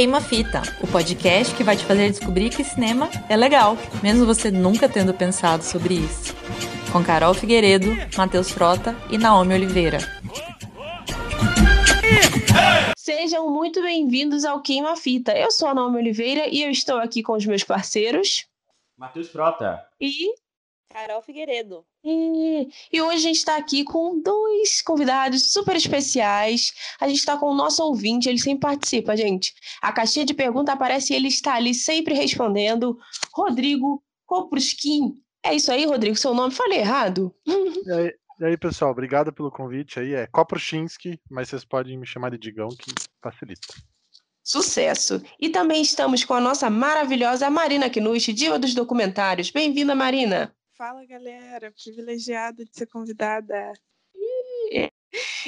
Queima Fita, o podcast que vai te fazer descobrir que cinema é legal, mesmo você nunca tendo pensado sobre isso. Com Carol Figueiredo, Matheus Frota e Naomi Oliveira. Sejam muito bem-vindos ao Queima Fita. Eu sou a Naomi Oliveira e eu estou aqui com os meus parceiros. Matheus Frota. E Carol Figueiredo. E, e hoje a gente está aqui com dois convidados super especiais. A gente está com o nosso ouvinte, ele sempre participa, gente. A caixinha de pergunta aparece e ele está ali sempre respondendo. Rodrigo Kopruskin. É isso aí, Rodrigo, seu nome? Falei errado? E aí, e aí, pessoal, obrigado pelo convite aí. É Koprushinsky, mas vocês podem me chamar de Digão, que facilita. Sucesso! E também estamos com a nossa maravilhosa Marina Knusch, diva dos documentários. Bem-vinda, Marina! Fala, galera. Privilegiada de ser convidada.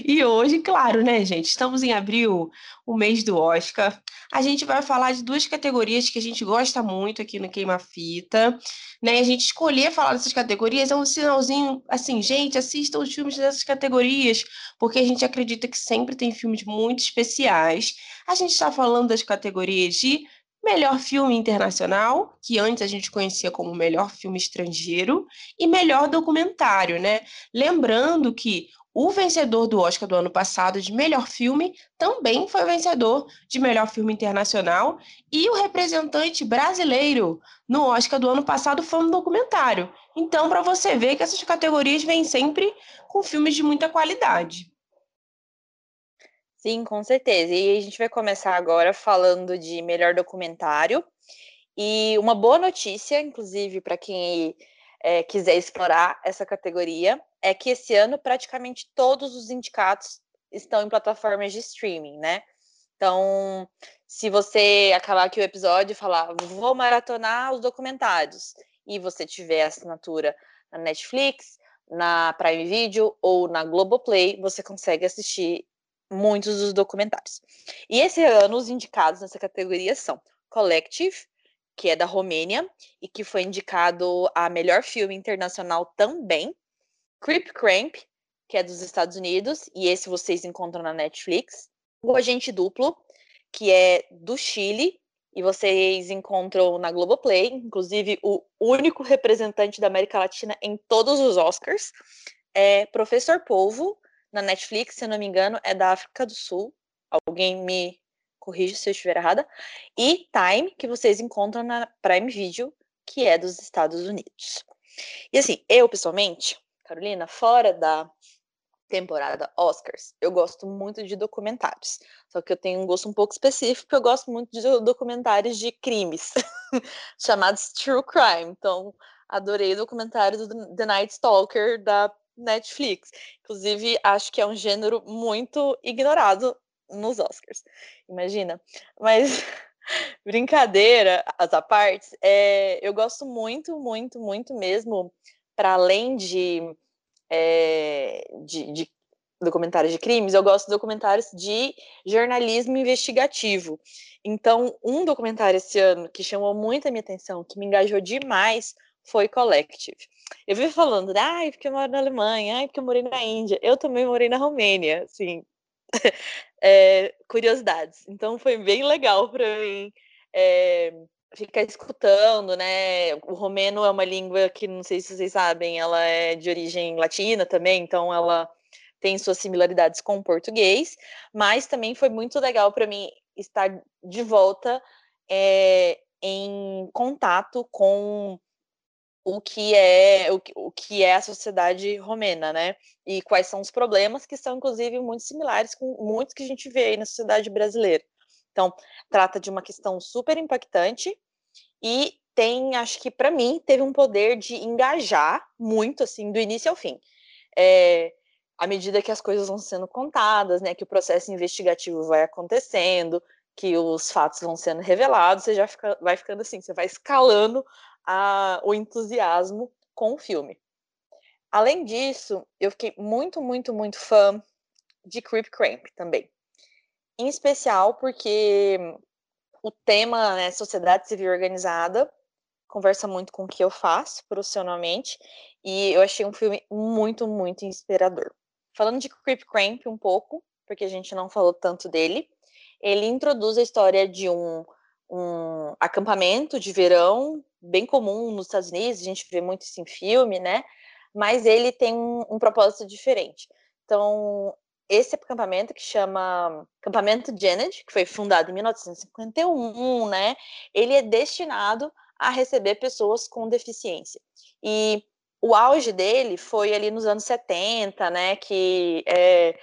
E hoje, claro, né, gente? Estamos em abril, o mês do Oscar. A gente vai falar de duas categorias que a gente gosta muito aqui no Queima Fita. Né? A gente escolher falar dessas categorias é um sinalzinho assim, gente, assistam os filmes dessas categorias, porque a gente acredita que sempre tem filmes muito especiais. A gente está falando das categorias de melhor filme internacional, que antes a gente conhecia como melhor filme estrangeiro, e melhor documentário, né? Lembrando que o vencedor do Oscar do ano passado de melhor filme também foi vencedor de melhor filme internacional e o representante brasileiro no Oscar do ano passado foi um documentário. Então, para você ver que essas categorias vêm sempre com filmes de muita qualidade. Sim, com certeza. E a gente vai começar agora falando de melhor documentário. E uma boa notícia, inclusive, para quem é, quiser explorar essa categoria, é que esse ano praticamente todos os indicados estão em plataformas de streaming, né? Então, se você acabar aqui o episódio e falar, vou maratonar os documentários, e você tiver assinatura na Netflix, na Prime Video ou na Globoplay, você consegue assistir muitos dos documentários. E esse ano, os indicados nessa categoria são Collective, que é da Romênia e que foi indicado a melhor filme internacional também, Creep Cramp, que é dos Estados Unidos, e esse vocês encontram na Netflix, O Agente Duplo, que é do Chile, e vocês encontram na Globoplay, inclusive o único representante da América Latina em todos os Oscars, é Professor Polvo, na Netflix, se eu não me engano, é da África do Sul. Alguém me corrija se eu estiver errada. E Time, que vocês encontram na Prime Video, que é dos Estados Unidos. E assim, eu pessoalmente, Carolina, fora da temporada Oscars, eu gosto muito de documentários. Só que eu tenho um gosto um pouco específico, eu gosto muito de documentários de crimes, chamados True Crime. Então, adorei o documentário do The Night Stalker da Netflix. Inclusive, acho que é um gênero muito ignorado nos Oscars. Imagina. Mas, brincadeira à parte, é, eu gosto muito, muito, muito mesmo, para além de, é, de, de documentários de crimes, eu gosto de documentários de jornalismo investigativo. Então, um documentário esse ano que chamou muito a minha atenção, que me engajou demais, foi Collective. Eu vi falando, ai, porque eu moro na Alemanha, ai, porque eu morei na Índia. Eu também morei na Romênia, assim, é, curiosidades. Então foi bem legal para mim é, ficar escutando, né? O romeno é uma língua que, não sei se vocês sabem, ela é de origem latina também, então ela tem suas similaridades com o português, mas também foi muito legal para mim estar de volta é, em contato com o que é o, o que é a sociedade romena, né? E quais são os problemas que são inclusive muito similares com muitos que a gente vê aí na sociedade brasileira. Então, trata de uma questão super impactante e tem, acho que para mim, teve um poder de engajar muito, assim, do início ao fim. É, à medida que as coisas vão sendo contadas, né, que o processo investigativo vai acontecendo, que os fatos vão sendo revelados, você já fica, vai ficando assim, você vai escalando a, o entusiasmo com o filme. Além disso, eu fiquei muito, muito, muito fã de Creep Cramp também. Em especial porque o tema, né, sociedade civil organizada, conversa muito com o que eu faço profissionalmente, e eu achei um filme muito, muito inspirador. Falando de Creep Cramp um pouco, porque a gente não falou tanto dele, ele introduz a história de um, um acampamento de verão bem comum nos Estados Unidos, a gente vê muito isso em filme, né? Mas ele tem um, um propósito diferente. Então, esse acampamento que chama Acampamento Janet, que foi fundado em 1951, né? Ele é destinado a receber pessoas com deficiência. E o auge dele foi ali nos anos 70, né? Que é,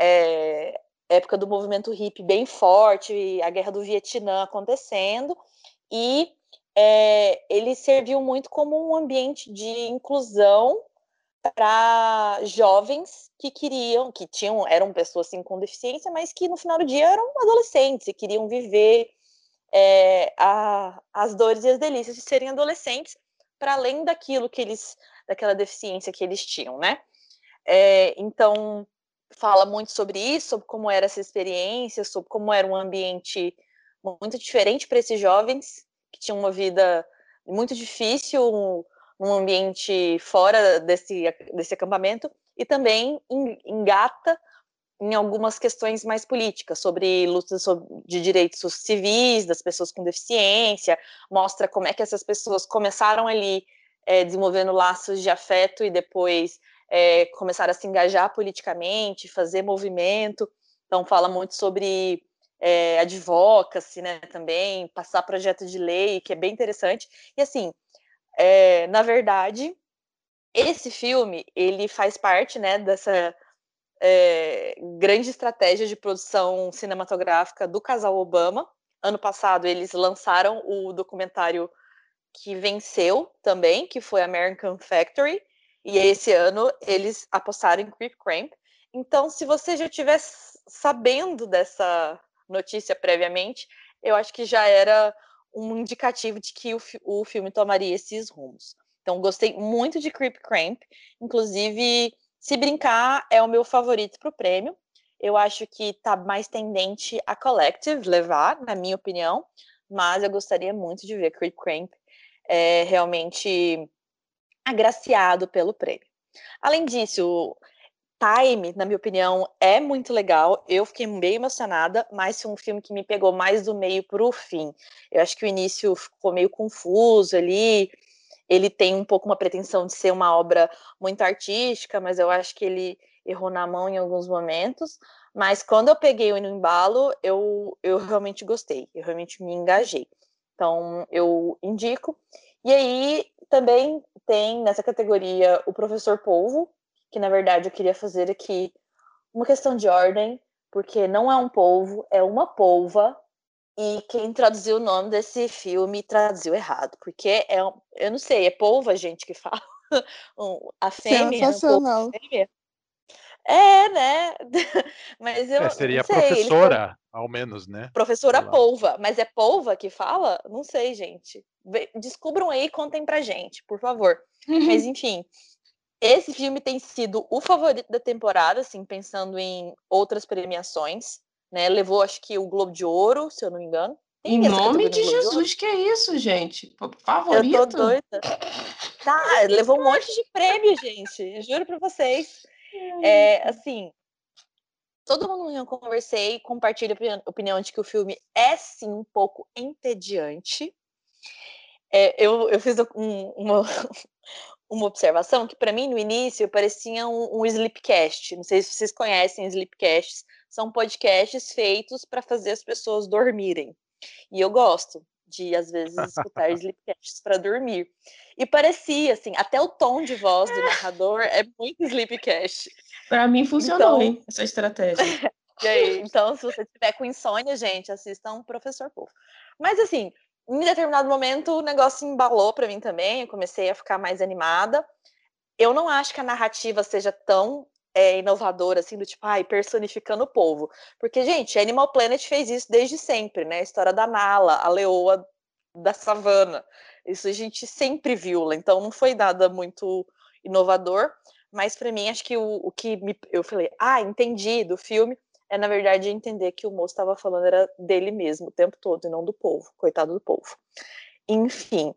é época do movimento hippie bem forte, a guerra do Vietnã acontecendo, e é, ele serviu muito como um ambiente de inclusão para jovens que queriam, que tinham, eram pessoas assim, com deficiência, mas que no final do dia eram adolescentes e queriam viver é, a, as dores e as delícias de serem adolescentes, para além daquilo que eles, daquela deficiência que eles tinham, né? É, então fala muito sobre isso, sobre como era essa experiência, sobre como era um ambiente muito diferente para esses jovens que tinham uma vida muito difícil, num ambiente fora desse, desse acampamento, e também engata em algumas questões mais políticas, sobre lutas de direitos civis das pessoas com deficiência, mostra como é que essas pessoas começaram ali é, desenvolvendo laços de afeto e depois é, começaram a se engajar politicamente, fazer movimento. Então, fala muito sobre é, advocacy, né, também, passar projeto de lei, que é bem interessante. E, assim, é, na verdade, esse filme, ele faz parte, né, dessa é, grande estratégia de produção cinematográfica do casal Obama. Ano passado, eles lançaram o documentário que venceu também, que foi American Factory, e esse ano eles apostaram em Creep Cramp. Então, se você já estiver sabendo dessa notícia previamente, eu acho que já era um indicativo de que o, o filme tomaria esses rumos. Então, gostei muito de Creep Cramp. Inclusive, se brincar, é o meu favorito para o prêmio. Eu acho que está mais tendente a Collective levar, na minha opinião, mas eu gostaria muito de ver Creep Cramp é, realmente agraciado pelo prêmio. Além disso, Time, na minha opinião, é muito legal. Eu fiquei bem emocionada, mas foi um filme que me pegou mais do meio para o fim. Eu acho que o início ficou meio confuso ali. Ele tem um pouco uma pretensão de ser uma obra muito artística, mas eu acho que ele errou na mão em alguns momentos. Mas quando eu peguei o embalo, eu, eu realmente gostei, eu realmente me engajei. Então, eu indico. E aí, também tem nessa categoria o professor Polvo, que na verdade eu queria fazer aqui uma questão de ordem, porque não é um polvo, é uma polva. E quem traduziu o nome desse filme traduziu errado, porque é, eu não sei, é polva, gente, que fala. A fêmea. Sensacional. É, né? Mas eu. É, seria sei, professora, ao menos, né? Professora polva. Mas é polva que fala? Não sei, gente. Descubram aí e contem pra gente, por favor. Mas enfim, esse filme tem sido o favorito da temporada, assim, pensando em outras premiações, né? Levou, acho que, o Globo de Ouro, se eu não me engano. Tem em nome de Jesus, que é isso, gente? Favorito? Eu tô doida. Tá, levou um monte de prêmio, gente. Juro pra vocês. É, assim, todo mundo que eu conversei compartilha a opinião de que o filme é, sim, um pouco entediante. É, eu, eu fiz um, uma, uma observação que para mim no início parecia um, um sleepcast. Não sei se vocês conhecem sleepcasts. São podcasts feitos para fazer as pessoas dormirem. E eu gosto de às vezes escutar sleepcasts para dormir. E parecia assim, até o tom de voz do narrador é muito sleepcast. Para mim funcionou, então, hein, essa estratégia. aí, então, se você tiver com insônia, gente, assista um professor Povo. Mas assim, em determinado momento o negócio embalou para mim também, eu comecei a ficar mais animada. Eu não acho que a narrativa seja tão é, inovadora, assim, do tipo, ai, personificando o povo. Porque, gente, Animal Planet fez isso desde sempre, né? A história da Nala, a leoa da savana. Isso a gente sempre viu, então não foi nada muito inovador. Mas para mim, acho que o, o que me, eu falei, ah, entendi do filme, é, na verdade, entender que o moço estava falando era dele mesmo o tempo todo e não do povo, coitado do povo. Enfim,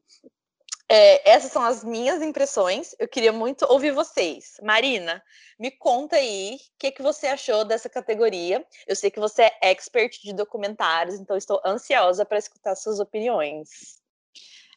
É, essas são as minhas impressões. Eu queria muito ouvir vocês. Marina, me conta aí o que, que você achou dessa categoria. Eu sei que você é expert de documentários, então estou ansiosa para escutar suas opiniões.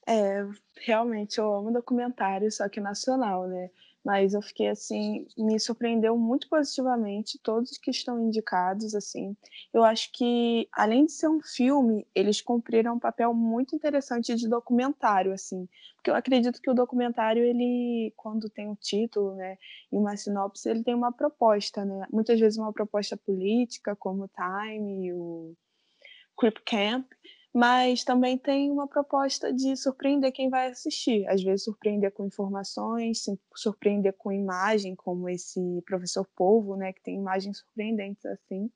É, realmente eu amo documentário, só que nacional, né? Mas eu fiquei assim, me surpreendeu muito positivamente todos que estão indicados assim. Eu acho que além de ser um filme, eles cumpriram um papel muito interessante de documentário assim, porque eu acredito que o documentário ele quando tem um título, né, e uma sinopse, ele tem uma proposta, né? Muitas vezes uma proposta política, como o Time, o Creep Camp, mas também tem uma proposta de surpreender quem vai assistir. Às vezes surpreender com informações, surpreender com imagem, como esse professor Polvo, né, que tem imagens surpreendentes assim.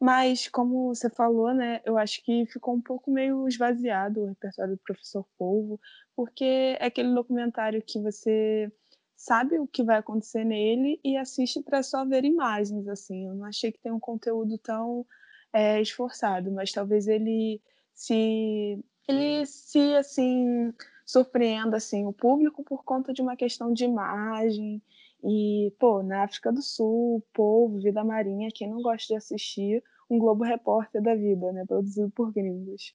Mas como você falou, né, eu acho que ficou um pouco meio esvaziado o repertório do professor Polvo, porque é aquele documentário que você sabe o que vai acontecer nele e assiste para só ver imagens assim. Eu não achei que tem um conteúdo tão é, esforçado, mas talvez ele se ele se assim surpreenda assim o público por conta de uma questão de imagem e pô na África do Sul povo vida marinha quem não gosta de assistir um Globo Repórter da vida né produzido por gringos.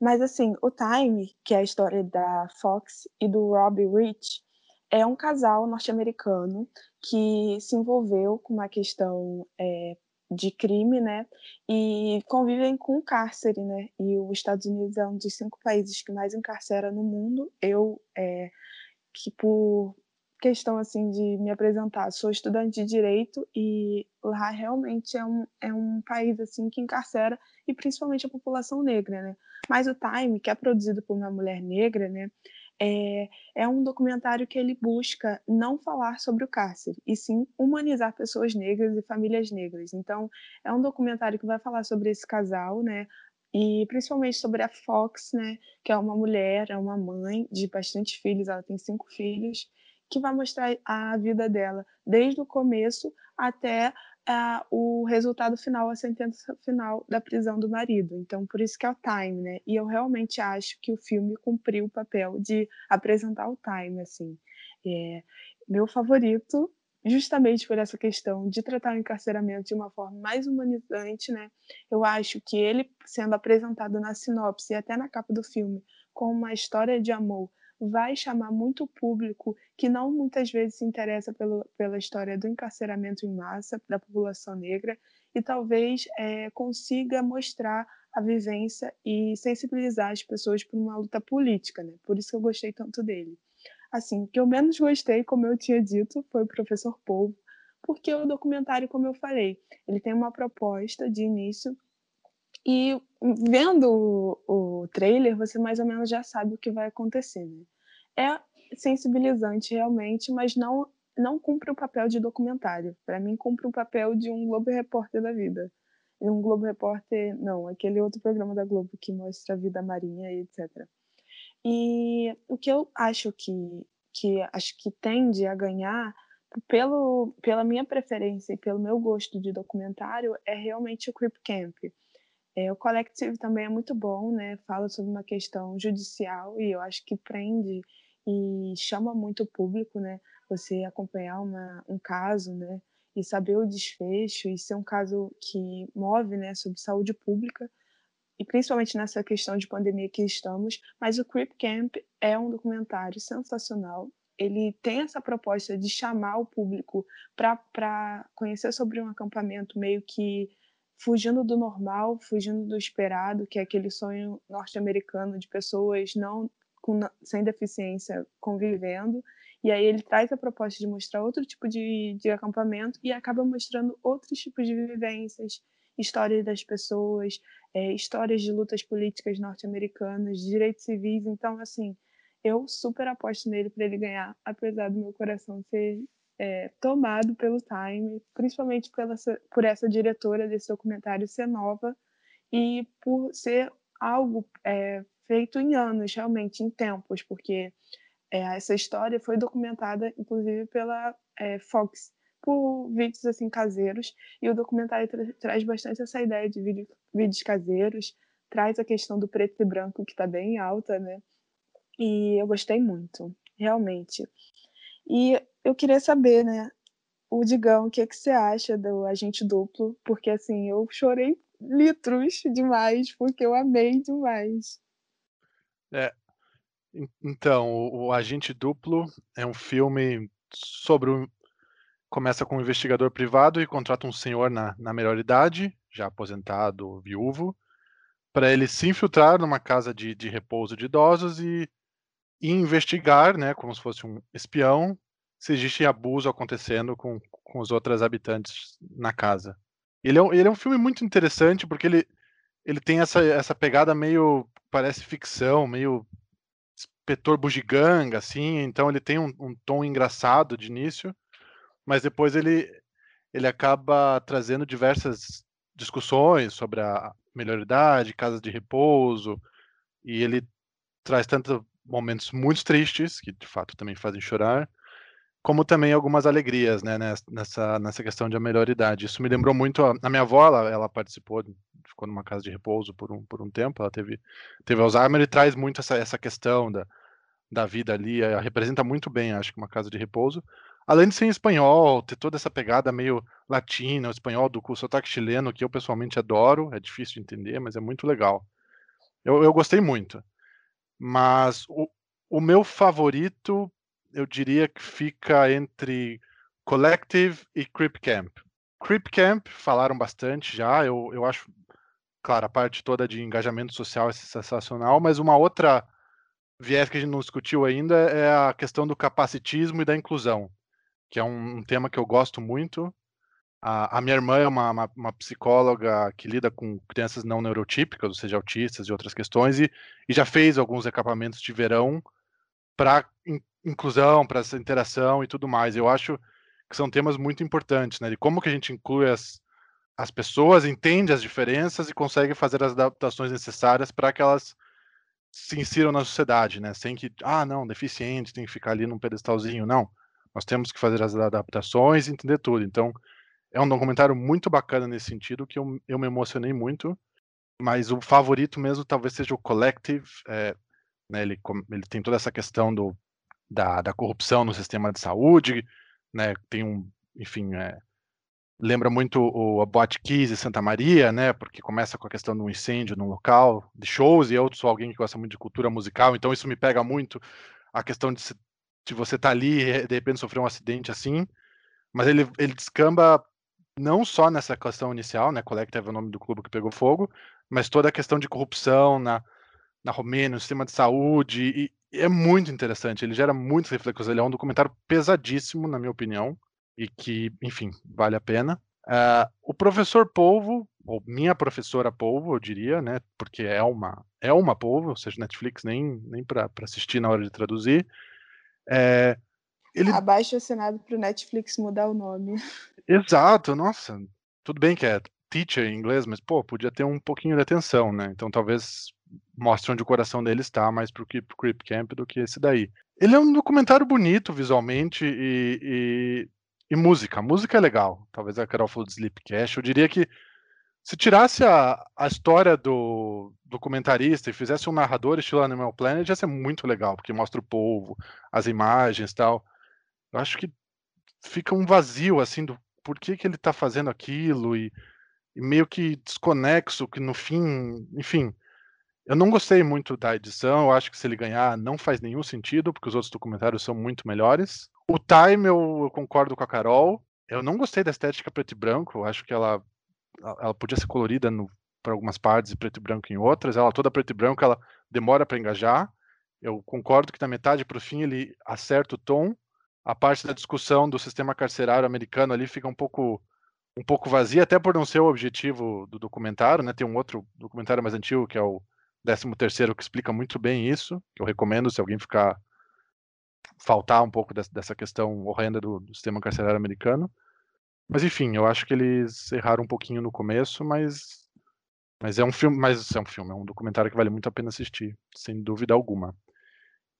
Mas assim o Time que é a história da Fox e do Robbie Rich é um casal norte-americano que se envolveu com uma questão é, de crime, né? E convivem com cárcere, né? E os Estados Unidos é um dos cinco países que mais encarcera no mundo. Eu, é, que por questão assim de me apresentar, sou estudante de direito e lá realmente é um, é um país assim que encarcera e principalmente a população negra, né? Mas o Time, que é produzido por uma mulher negra, né? É, é um documentário que ele busca não falar sobre o cárcere, e sim humanizar pessoas negras e famílias negras. Então, é um documentário que vai falar sobre esse casal, né? E principalmente sobre a Fox, né? Que é uma mulher, é uma mãe de bastante filhos, ela tem cinco filhos, que vai mostrar a vida dela desde o começo até o resultado final, a sentença final da prisão do marido. Então, por isso que é o time, né? E eu realmente acho que o filme cumpriu o papel de apresentar o time, assim. É, meu favorito, justamente por essa questão de tratar o encarceramento de uma forma mais humanizante, né? Eu acho que ele sendo apresentado na sinopse e até na capa do filme como uma história de amor vai chamar muito público que não muitas vezes se interessa pelo, pela história do encarceramento em massa da população negra e talvez é, consiga mostrar a vivência e sensibilizar as pessoas por uma luta política, né? Por isso que eu gostei tanto dele. Assim, o que eu menos gostei, como eu tinha dito, foi o Professor Polvo, porque o documentário, como eu falei, ele tem uma proposta de início e vendo o, o trailer, você mais ou menos já sabe o que vai acontecer, né? É sensibilizante realmente, mas não não cumpre o papel de documentário. Para mim, cumpre o papel de um Globo Repórter da vida. Um Globo Repórter, não, aquele outro programa da Globo que mostra a vida marinha e etc. E o que eu acho que, que acho que tende a ganhar pelo, pela minha preferência e pelo meu gosto de documentário é realmente o Creep Camp. É, o Collective também é muito bom, né? Fala sobre uma questão judicial e eu acho que prende e chama muito o público, né? Você acompanhar uma, um caso, né? E saber o desfecho e ser um caso que move, né? Sobre saúde pública e principalmente nessa questão de pandemia que estamos. Mas o Creep Camp é um documentário sensacional. Ele tem essa proposta de chamar o público para conhecer sobre um acampamento meio que fugindo do normal, fugindo do esperado, que é aquele sonho norte-americano de pessoas não com, sem deficiência convivendo. E aí ele traz a proposta de mostrar outro tipo de, de acampamento e acaba mostrando outros tipos de vivências, histórias das pessoas, é, histórias de lutas políticas norte-americanas, direitos civis. Então, assim, eu super aposto nele para ele ganhar, apesar do meu coração ser é, tomado pelo Time, principalmente pela, por essa diretora desse documentário ser nova e por ser algo é, feito em anos, realmente, em tempos, porque é, essa história foi documentada, inclusive, pela é, Fox, por vídeos assim caseiros, e o documentário tra traz bastante essa ideia de vídeo, vídeos caseiros, traz a questão do preto e branco, que está bem alta, né? E eu gostei muito, realmente. E eu queria saber, né, o Digão, o que, é que você acha do Agente Duplo? Porque, assim, eu chorei litros demais, porque eu amei demais. É, então, o, Agente Duplo é um filme sobre um, começa com um investigador privado e contrata um senhor na, na melhor idade, já aposentado, viúvo, para ele se infiltrar numa casa de, de repouso de idosos e, e, investigar, né, como se fosse um espião, se existe abuso acontecendo com, com os outros habitantes na casa. Ele é, um, ele é um filme muito interessante porque ele, ele tem essa, essa pegada meio, parece ficção, meio inspetor bugiganga, assim, então ele tem um, um tom engraçado de início, mas depois ele, ele acaba trazendo diversas discussões sobre a melhoridade, casas de repouso, e ele traz tanto momentos muito tristes, que de fato também fazem chorar, como também algumas alegrias, né, nessa, nessa questão de melhoridade. Isso me lembrou muito, a, a minha avó, ela, ela, participou, ficou numa casa de repouso por um, por um tempo, ela teve, teve Alzheimer e traz muito essa, essa questão da, da vida ali, ela representa muito bem, acho que uma casa de repouso, além de ser em espanhol, ter toda essa pegada meio latina, o espanhol do sotaque chileno, que eu pessoalmente adoro, é difícil de entender, mas é muito legal. Eu, eu gostei muito. Mas o, o meu favorito, eu diria que fica entre Collective e Creep Camp. Creep Camp, falaram bastante já, eu, eu acho, claro, a parte toda de engajamento social é sensacional, mas uma outra viés que a gente não discutiu ainda é a questão do capacitismo e da inclusão que é um, tema que eu gosto muito. A, a minha irmã é uma, uma, uma, psicóloga que lida com crianças não neurotípicas, ou seja, autistas e outras questões, e, e já fez alguns acampamentos de verão para inclusão, para essa interação e tudo mais. Eu acho que são temas muito importantes, né? De como que a gente inclui as, as pessoas, entende as diferenças e consegue fazer as adaptações necessárias para que elas se insiram na sociedade, né? Sem que, ah, não, deficiente, tem que ficar ali num pedestalzinho. Não. Nós temos que fazer as adaptações e entender tudo. Então, é um documentário muito bacana nesse sentido, que eu, eu me emocionei muito. Mas o favorito mesmo talvez seja o Collective. É, né, ele, ele tem toda essa questão do, da, da corrupção no sistema de saúde, né, tem um, enfim, é, lembra muito o Boate Kiss e Santa Maria, né, porque começa com a questão do incêndio no local, de shows, e eu sou alguém que gosta muito de cultura musical, então isso me pega muito, a questão de se de você estar tá ali e de repente sofrer um acidente assim, mas ele, ele descamba não só nessa questão inicial, né, Collective é o nome do clube que pegou fogo, mas toda a questão de corrupção na, na Romênia, no sistema de saúde, e, é muito interessante, ele gera muitas reflexões, ele é um documentário pesadíssimo, na minha opinião, e que, enfim, vale a pena. Uh, o professor Polvo, ou minha professora Polvo, eu diria, né, porque é uma, é uma Polvo, ou seja, Netflix nem, nem para assistir na hora de traduzir, é, ele... Abaixo assinado para o Netflix mudar o nome. Exato, nossa. Tudo bem que é teacher em inglês, mas pô, podia ter um pouquinho de atenção, né? Então talvez mostre onde o coração dele está mais pro, pro Creep Camp do que esse daí. Ele é um documentário bonito visualmente e, e, e música. A música é legal. Talvez a Carol falou de Sleepcast. Eu diria que se tirasse a, a história do documentarista e fizesse um narrador estilo Animal Planet, ia ser muito legal, porque mostra o povo, as imagens tal. Eu acho que fica um vazio, assim, do por que, que ele está fazendo aquilo e, e, meio que desconexo, que no fim, enfim. Eu não gostei muito da edição, eu acho que se ele ganhar não faz nenhum sentido, porque os outros documentários são muito melhores. O Time, eu, eu concordo com a Carol. Eu não gostei da estética preto e branco, eu acho que ela ela podia ser colorida para algumas partes e preto e branco em outras. Ela toda preto e branco, ela demora para engajar. Eu concordo que da metade para o fim ele acerta o tom. A parte da discussão do sistema carcerário americano ali fica um pouco um pouco vazia, até por não ser o objetivo do documentário, né? Tem um outro documentário mais antigo que é o 13 terceiro que explica muito bem isso, que eu recomendo se alguém ficar faltar um pouco dessa, questão horrenda do, do sistema carcerário americano. Mas enfim, eu acho que eles erraram um pouquinho no começo, mas mas é um filme, mas é um filme, é um documentário que vale muito a pena assistir, sem dúvida alguma.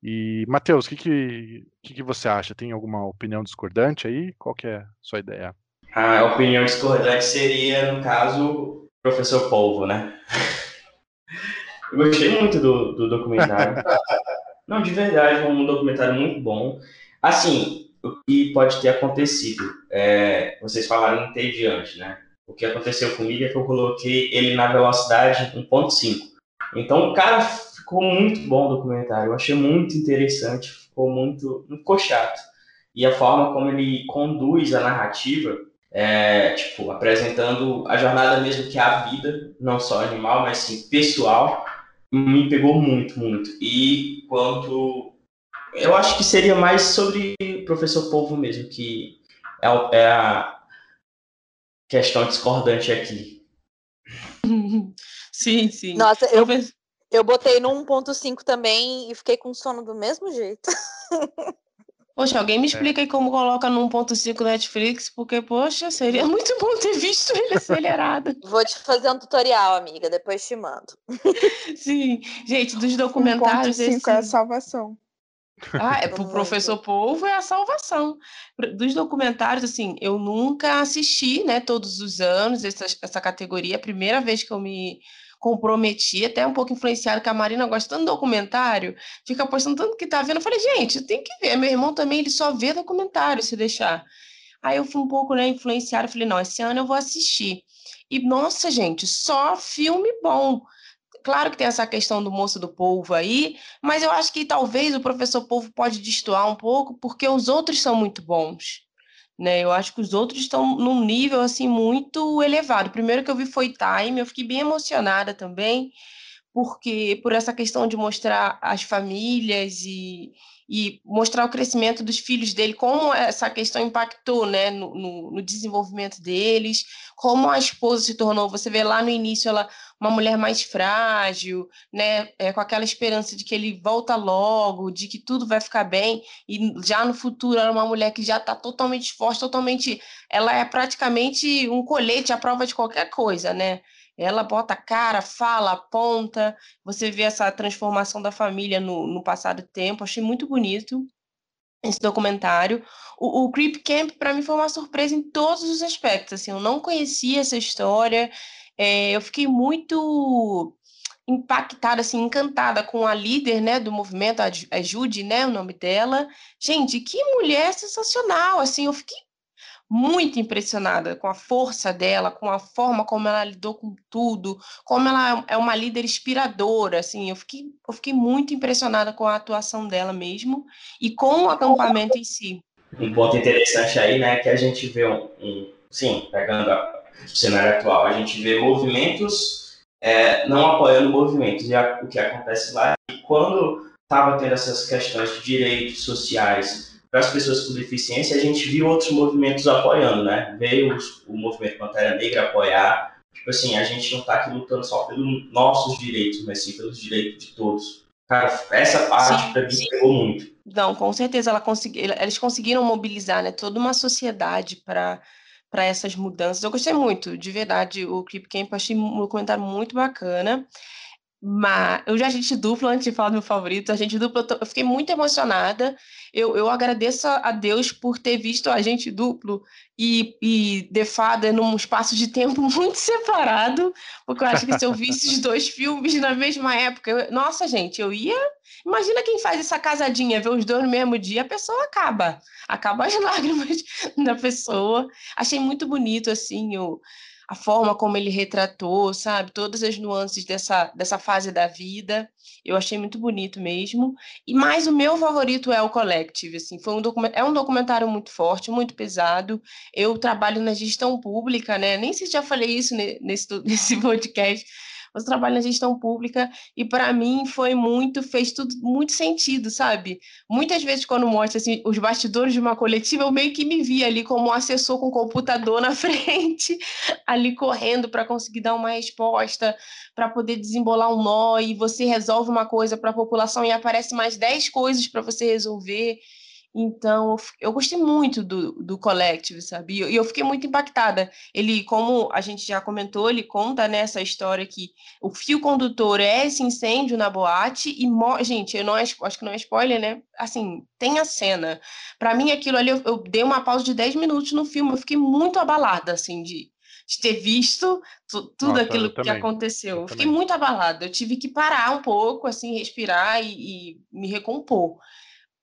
E Matheus, o que, que, que, que, você acha? Tem alguma opinião discordante aí? Qual que é a sua ideia? A opinião discordante seria, no caso, professor Polvo, né? Eu gostei muito do, do documentário. Não, de verdade, um documentário muito bom. Assim, o que pode ter acontecido? É, vocês falaram entediante, né? O que aconteceu comigo é que eu coloquei ele na velocidade 1.5. Então, o cara ficou muito bom o documentário. Eu achei muito interessante, ficou muito. Não ficou chato. E a forma como ele conduz a narrativa, é, tipo, apresentando a jornada mesmo que é a vida, não só animal, mas sim pessoal, me pegou muito, muito. E quanto. Eu acho que seria mais sobre o professor Polvo mesmo, que é, é a questão discordante aqui. sim, sim. Nossa, eu, eu botei no 1.5 também e fiquei com sono do mesmo jeito. Poxa, alguém me é. explica aí como coloca no 1.5 Netflix, porque, poxa, seria muito bom ter visto ele acelerado. Vou te fazer um tutorial, amiga, depois te mando. Sim, gente, dos documentários. 1.5 esse... é a salvação. Ah, é pro professor Polvo é a salvação. Dos documentários, assim, eu nunca assisti, né, todos os anos essa, essa categoria. A primeira vez que eu me comprometi, até um pouco influenciado, que a Marina gosta tanto do documentário, fica postando tanto que tá vendo. Eu falei, gente, tem que ver. Meu irmão também, ele só vê documentário se deixar. Aí eu fui um pouco, né, influenciada, falei, não, esse ano eu vou assistir. E, nossa, gente, só filme bom. Claro que tem essa questão do moço do povo aí, mas eu acho que talvez o professor povo pode destoar um pouco, porque os outros são muito bons. Né? Eu acho que os outros estão num nível assim muito elevado. O primeiro que eu vi foi Time, eu fiquei bem emocionada também, porque por essa questão de mostrar as famílias e, e mostrar o crescimento dos filhos dele, como essa questão impactou né, no, no, no, desenvolvimento deles, como a esposa se tornou, você vê lá no início ela uma mulher mais frágil, né, é, com aquela esperança de que ele volta logo, de que tudo vai ficar bem, e já no futuro ela é uma mulher que já está totalmente forte, totalmente, ela é praticamente um colete à prova de qualquer coisa, né, ela bota a cara, fala, aponta. Você vê essa transformação da família no, no passado tempo. Achei muito bonito esse documentário. O, o Creep Camp, para mim, foi uma surpresa em todos os aspectos. Assim, eu não conhecia essa história. É, eu fiquei muito impactada, assim, encantada com a líder, né, do movimento, a Judy, né, o nome dela. Gente, que mulher sensacional, assim, eu fiquei muito impressionada com a força dela, com a forma como ela lidou com tudo, como ela é uma líder inspiradora, assim, eu fiquei, eu fiquei muito impressionada com a atuação dela mesmo e com o acampamento em si. Um ponto interessante aí, né, que a gente vê um, um sim, pegando o cenário atual, a gente vê movimentos é, não apoiando movimentos, e a, o que acontece lá, e quando estava tendo essas questões de direitos sociais, para as pessoas com deficiência, a gente viu outros movimentos apoiando, né? Veio o movimento Pantera Negra apoiar. Tipo assim, a gente não está aqui lutando só pelos nossos direitos, mas sim pelos direitos de todos. Cara, essa parte para mim pegou muito. Não, com certeza ela consegui, eles conseguiram mobilizar né, toda uma sociedade para para essas mudanças. Eu gostei muito, de verdade, o Clip Camp, achei um comentário muito bacana. Mas eu já gente dupla, antes de falar do meu favorito, a gente dupla, eu fiquei muito emocionada. Eu, eu agradeço a Deus por ter visto a gente duplo e, e Defada num espaço de tempo muito separado, porque eu acho que se eu visse os dois filmes na mesma época, eu, nossa, gente, eu ia. Imagina quem faz essa casadinha, ver os dois no mesmo dia, a pessoa acaba. Acaba as lágrimas da pessoa. Achei muito bonito, assim, o a forma como ele retratou, sabe, todas as nuances dessa, dessa fase da vida. Eu achei muito bonito mesmo. E mais o meu favorito é o Collective, assim, foi um é um documentário muito forte, muito pesado. Eu trabalho na gestão pública, né? Nem sei se já falei isso nesse, nesse podcast, mas trabalho na gestão pública e para mim foi muito, fez tudo muito sentido, sabe? Muitas vezes quando mostra assim, os bastidores de uma coletiva, eu meio que me via ali como um assessor com o computador na frente, ali correndo para conseguir dar uma resposta, para poder desembolar um nó e você resolve uma coisa para a população e aparece mais 10 coisas para você resolver. Então, eu gostei muito do, do Collective, sabe? E eu fiquei muito impactada. Ele, como a gente já comentou, ele conta nessa né, história que o fio condutor é esse incêndio na boate e, gente, eu não acho que não é spoiler, né? Assim, tem a cena. Para mim, aquilo ali, eu, eu, dei uma pausa de 10 minutos no filme, eu fiquei muito abalada, assim, de, de ter visto tudo Nossa, aquilo que aconteceu. Eu fiquei muito abalada. Eu tive que parar um pouco, assim, respirar e, e me recompor.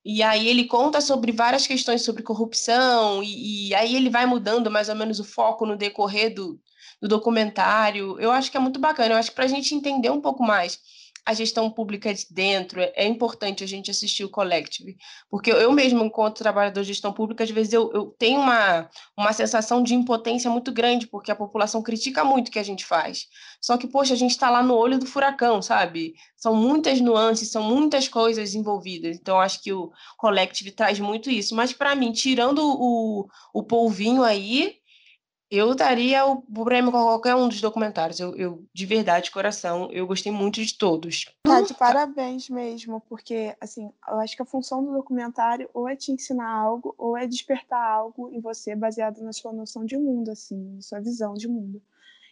E aí ele conta sobre várias questões sobre corrupção, e, e, aí ele vai mudando mais ou menos o foco no decorrer do, do documentário. Eu acho que é muito bacana, eu acho que para a gente entender um pouco mais a gestão pública de dentro, é, importante a gente assistir o Collective, porque eu mesmo, enquanto trabalhador de gestão pública, às vezes eu, eu tenho uma, uma sensação de impotência muito grande, porque a população critica muito o que a gente faz. Só que, poxa, a gente está lá no olho do furacão, sabe? São muitas nuances, são muitas coisas envolvidas. Então, acho que o Collective traz muito isso. Mas, para mim, tirando o, o polvinho aí, eu daria o prêmio com qualquer um dos documentários. Eu, eu, de verdade, de coração, eu gostei muito de todos. Tá, de parabéns mesmo, porque, assim, eu acho que a função do documentário ou é te ensinar algo, ou é despertar algo em você baseado na sua noção de mundo, assim, sua visão de mundo.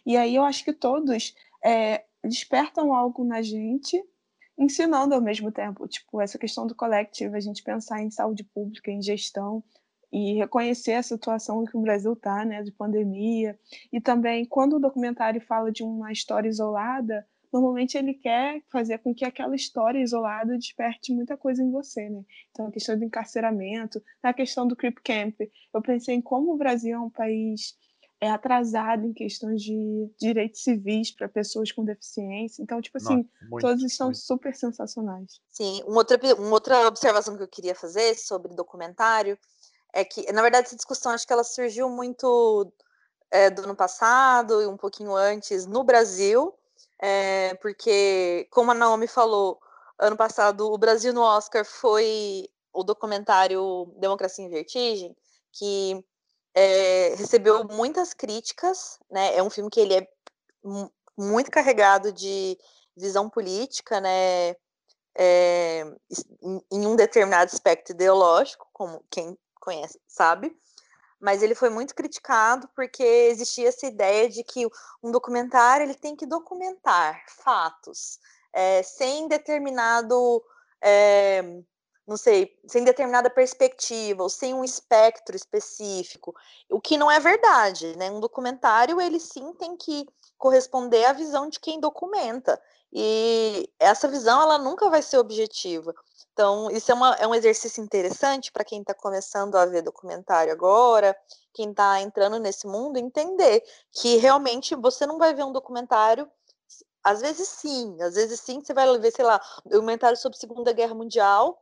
E aí eu acho que todos é, despertam algo na gente, ensinando ao mesmo tempo. Tipo, essa questão do coletivo, a gente pensar em saúde pública, em gestão, e reconhecer a situação que o Brasil está, né, de pandemia. E também, quando o documentário fala de uma história isolada, normalmente ele quer fazer com que aquela história isolada desperte muita coisa em você, né? Então, a questão do encarceramento, a questão do Creep Camp. Eu pensei em como o Brasil é um país é atrasado em questões de direitos civis para pessoas com deficiência. Então, tipo assim, Nossa, muito, todos são muito. super sensacionais. Sim, uma outra, uma outra observação que eu queria fazer sobre documentário é que, na verdade, essa discussão acho que ela surgiu muito é, do ano passado e um pouquinho antes no Brasil, é, porque, como a Naomi falou, ano passado o Brasil no Oscar foi o documentário Democracia em Vertigem, que é, recebeu muitas críticas, né? É um filme que ele é muito carregado de visão política, né? É, em um determinado aspecto ideológico, como quem conhece, sabe? Mas ele foi muito criticado porque existia essa ideia de que um documentário ele tem que documentar fatos, é, sem determinado, é, não sei, sem determinada perspectiva ou sem um espectro específico, o que não é verdade, né? Um documentário ele sim tem que corresponder à visão de quem documenta e essa visão ela nunca vai ser objetiva. Então, isso é, uma, é um exercício interessante para quem está começando a ver documentário agora, quem está entrando nesse mundo, entender que realmente você não vai ver um documentário. Às vezes sim, às vezes sim, você vai ver, sei lá, um documentário sobre a Segunda Guerra Mundial,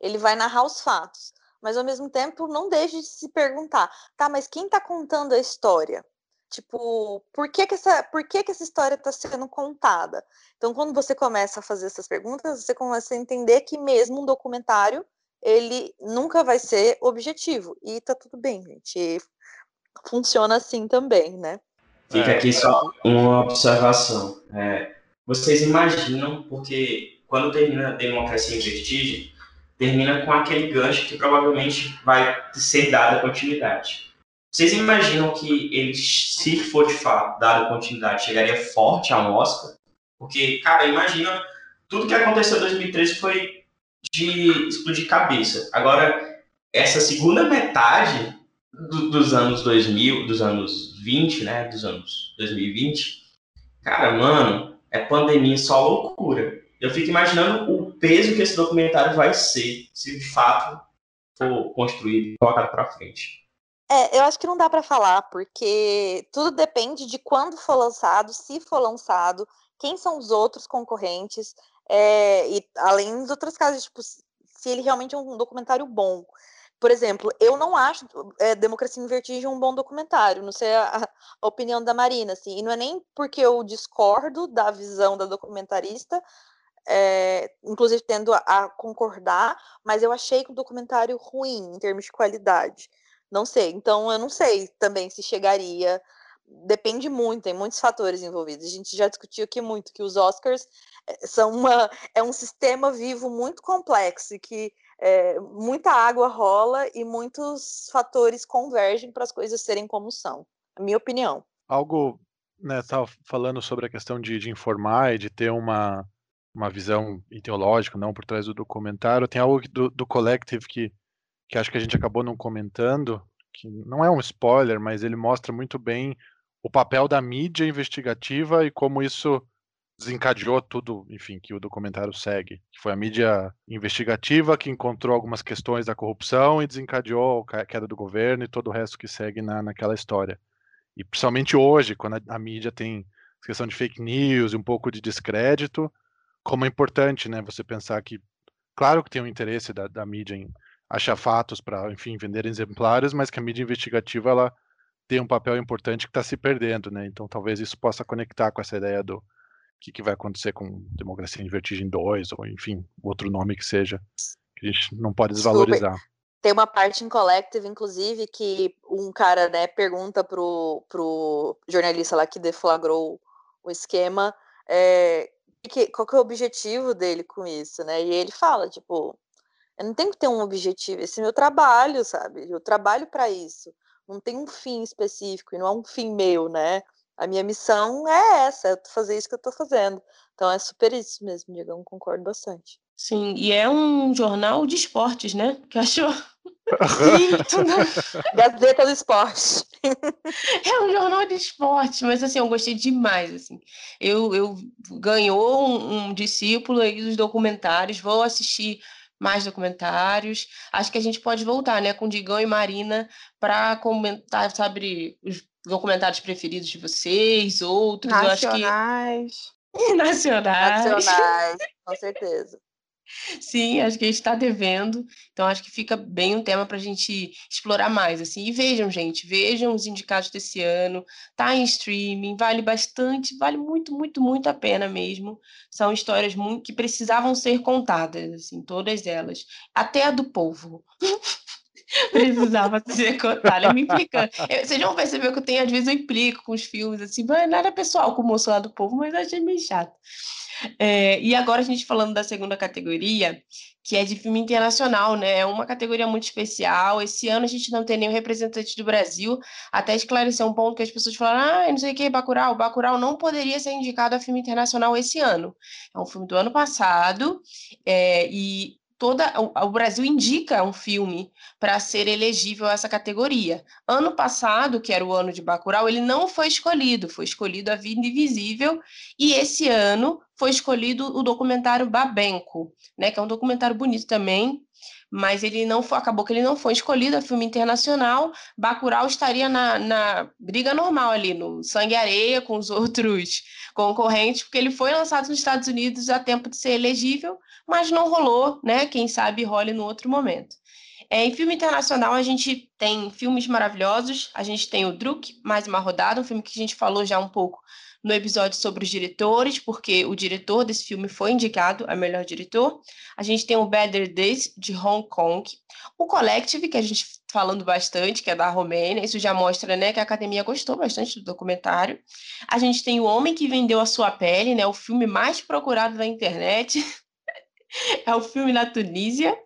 ele vai narrar os fatos. Mas ao mesmo tempo, não deixe de se perguntar, tá, mas quem está contando a história? Tipo, por que, que, essa, por que, que essa história está sendo contada? Então, quando você começa a fazer essas perguntas, você começa a entender que mesmo um documentário, ele nunca vai ser objetivo. E tá tudo bem, gente. Funciona assim também, né? Fica aqui só uma observação. É, vocês imaginam, porque quando termina a Democracia em Vertigem, termina com aquele gancho que provavelmente vai ser dada continuidade. Vocês imaginam que ele, se for de fato dado continuidade, chegaria forte a um Oscar? Porque, cara, imagina, tudo que aconteceu em 2013 foi de explodir cabeça. Agora, essa segunda metade do, dos anos 2000, dos anos 20, né, dos anos 2020, cara, mano, é pandemia só loucura. Eu fico imaginando o peso que esse documentário vai ser, se de fato for construído e colocado para frente. É, eu acho que não dá para falar, porque tudo depende de quando for lançado, se for lançado, quem são os outros concorrentes, é, e além dos outros casos, tipo, se ele realmente é um documentário bom. Por exemplo, eu não acho é, Democracia em Vertigem um bom documentário, não sei a, a, opinião da Marina, assim, e não é nem porque eu discordo da visão da documentarista, é, inclusive tendo a, a concordar, mas eu achei que o documentário ruim em termos de qualidade. Não sei. Então, eu não sei também se chegaria. Depende muito, tem muitos fatores envolvidos. A gente já discutiu aqui muito que os Oscars eh, são uma, é um sistema vivo muito complexo e que é, muita água rola e muitos fatores convergem para as coisas serem como são. A minha opinião. Algo, né, estava falando sobre a questão de, de informar e de ter uma, uma visão ideológica, não por trás do documentário. Tem algo do, do Collective que que acho que a gente acabou não comentando, que não é um spoiler, mas ele mostra muito bem o papel da mídia investigativa e como isso desencadeou tudo, enfim, que o documentário segue. Foi a mídia investigativa que encontrou algumas questões da corrupção e desencadeou a queda do governo e todo o resto que segue na, naquela história. E principalmente hoje, quando a, a mídia tem questão de fake news e um pouco de descrédito, como é importante, né, você pensar que, claro que tem um interesse da, da mídia em achar fatos para, enfim, vender exemplares, mas que a mídia investigativa, ela tem um papel importante que está se perdendo, né, então talvez isso possa conectar com essa ideia do que, que vai acontecer com Democracia em Vertigem 2, ou enfim, outro nome que seja, que a gente não pode desvalorizar. Super. Tem uma parte em Collective, inclusive, que um cara, né, pergunta pro, pro jornalista lá que deflagrou o esquema, é, que, qual que é o objetivo dele com isso, né? E ele fala, tipo, eu não tenho que ter um objetivo, esse é meu trabalho, sabe? Eu trabalho para isso. Não tem um fim específico e não é um fim meu, né? A minha missão é essa, é fazer isso que eu estou fazendo. Então é super isso mesmo, Diego, concordo bastante. Sim, e é um jornal de esportes, né? Que achou. Gazeta do Esporte. É um jornal de esporte, mas assim, eu gostei demais. Assim. Eu, eu ganhou um, um discípulo aí dos documentários, vou assistir mais documentários. Acho que a gente pode voltar, né, com Digão e Marina para comentar, sabe, os documentários preferidos de vocês, outros. Nacionais. Eu acho que... Nacionais. Nacionais, com certeza. Sim, acho que a gente está devendo. Então, acho que fica bem um tema para a gente explorar mais. assim. E vejam, gente, vejam os indicados desse ano. Tá em streaming, vale bastante, vale muito, muito, muito a pena mesmo. São histórias muito que precisavam ser contadas, assim, todas elas. Até a do povo. precisava ser contada. Me implica. Vocês vão perceber que eu tenho, às vezes, eu implico com os filmes, assim, é nada pessoal com o moço lá do povo, mas achei meio chato. É, e agora a gente falando da segunda categoria, que é de filme internacional, né? É uma categoria muito especial. Esse ano a gente não tem nenhum representante do Brasil. Até esclarecer um ponto que as pessoas falaram, ah, não sei o que, Bacurau. Bacurau não poderia ser indicado a filme internacional esse ano. É um filme do ano passado é, e toda o, Brasil indica um filme para ser elegível a essa categoria. Ano passado, que era o ano de Bacurau, ele não foi escolhido, foi escolhido A Vida Invisível, e esse ano foi escolhido o documentário Babenco, né, que é um documentário bonito também, mas ele não foi, acabou que ele não foi escolhido a filme internacional. Bacurau estaria na, na briga normal ali, no sangue e areia com os outros concorrentes, porque ele foi lançado nos Estados Unidos a tempo de ser elegível, mas não rolou, né? Quem sabe role no outro momento. É, em filme internacional, a gente tem filmes maravilhosos. A gente tem o Druk, Mais Uma Rodada, um filme que a gente falou já um pouco no episódio sobre os diretores, porque o diretor desse filme foi indicado a melhor diretor. A gente tem o Better Days, de Hong Kong. O Collective, que a gente falando bastante, que é da Romênia. Isso já mostra né, que a academia gostou bastante do documentário. A gente tem O Homem que Vendeu a Sua Pele, né, o filme mais procurado na internet. é o filme na Tunísia.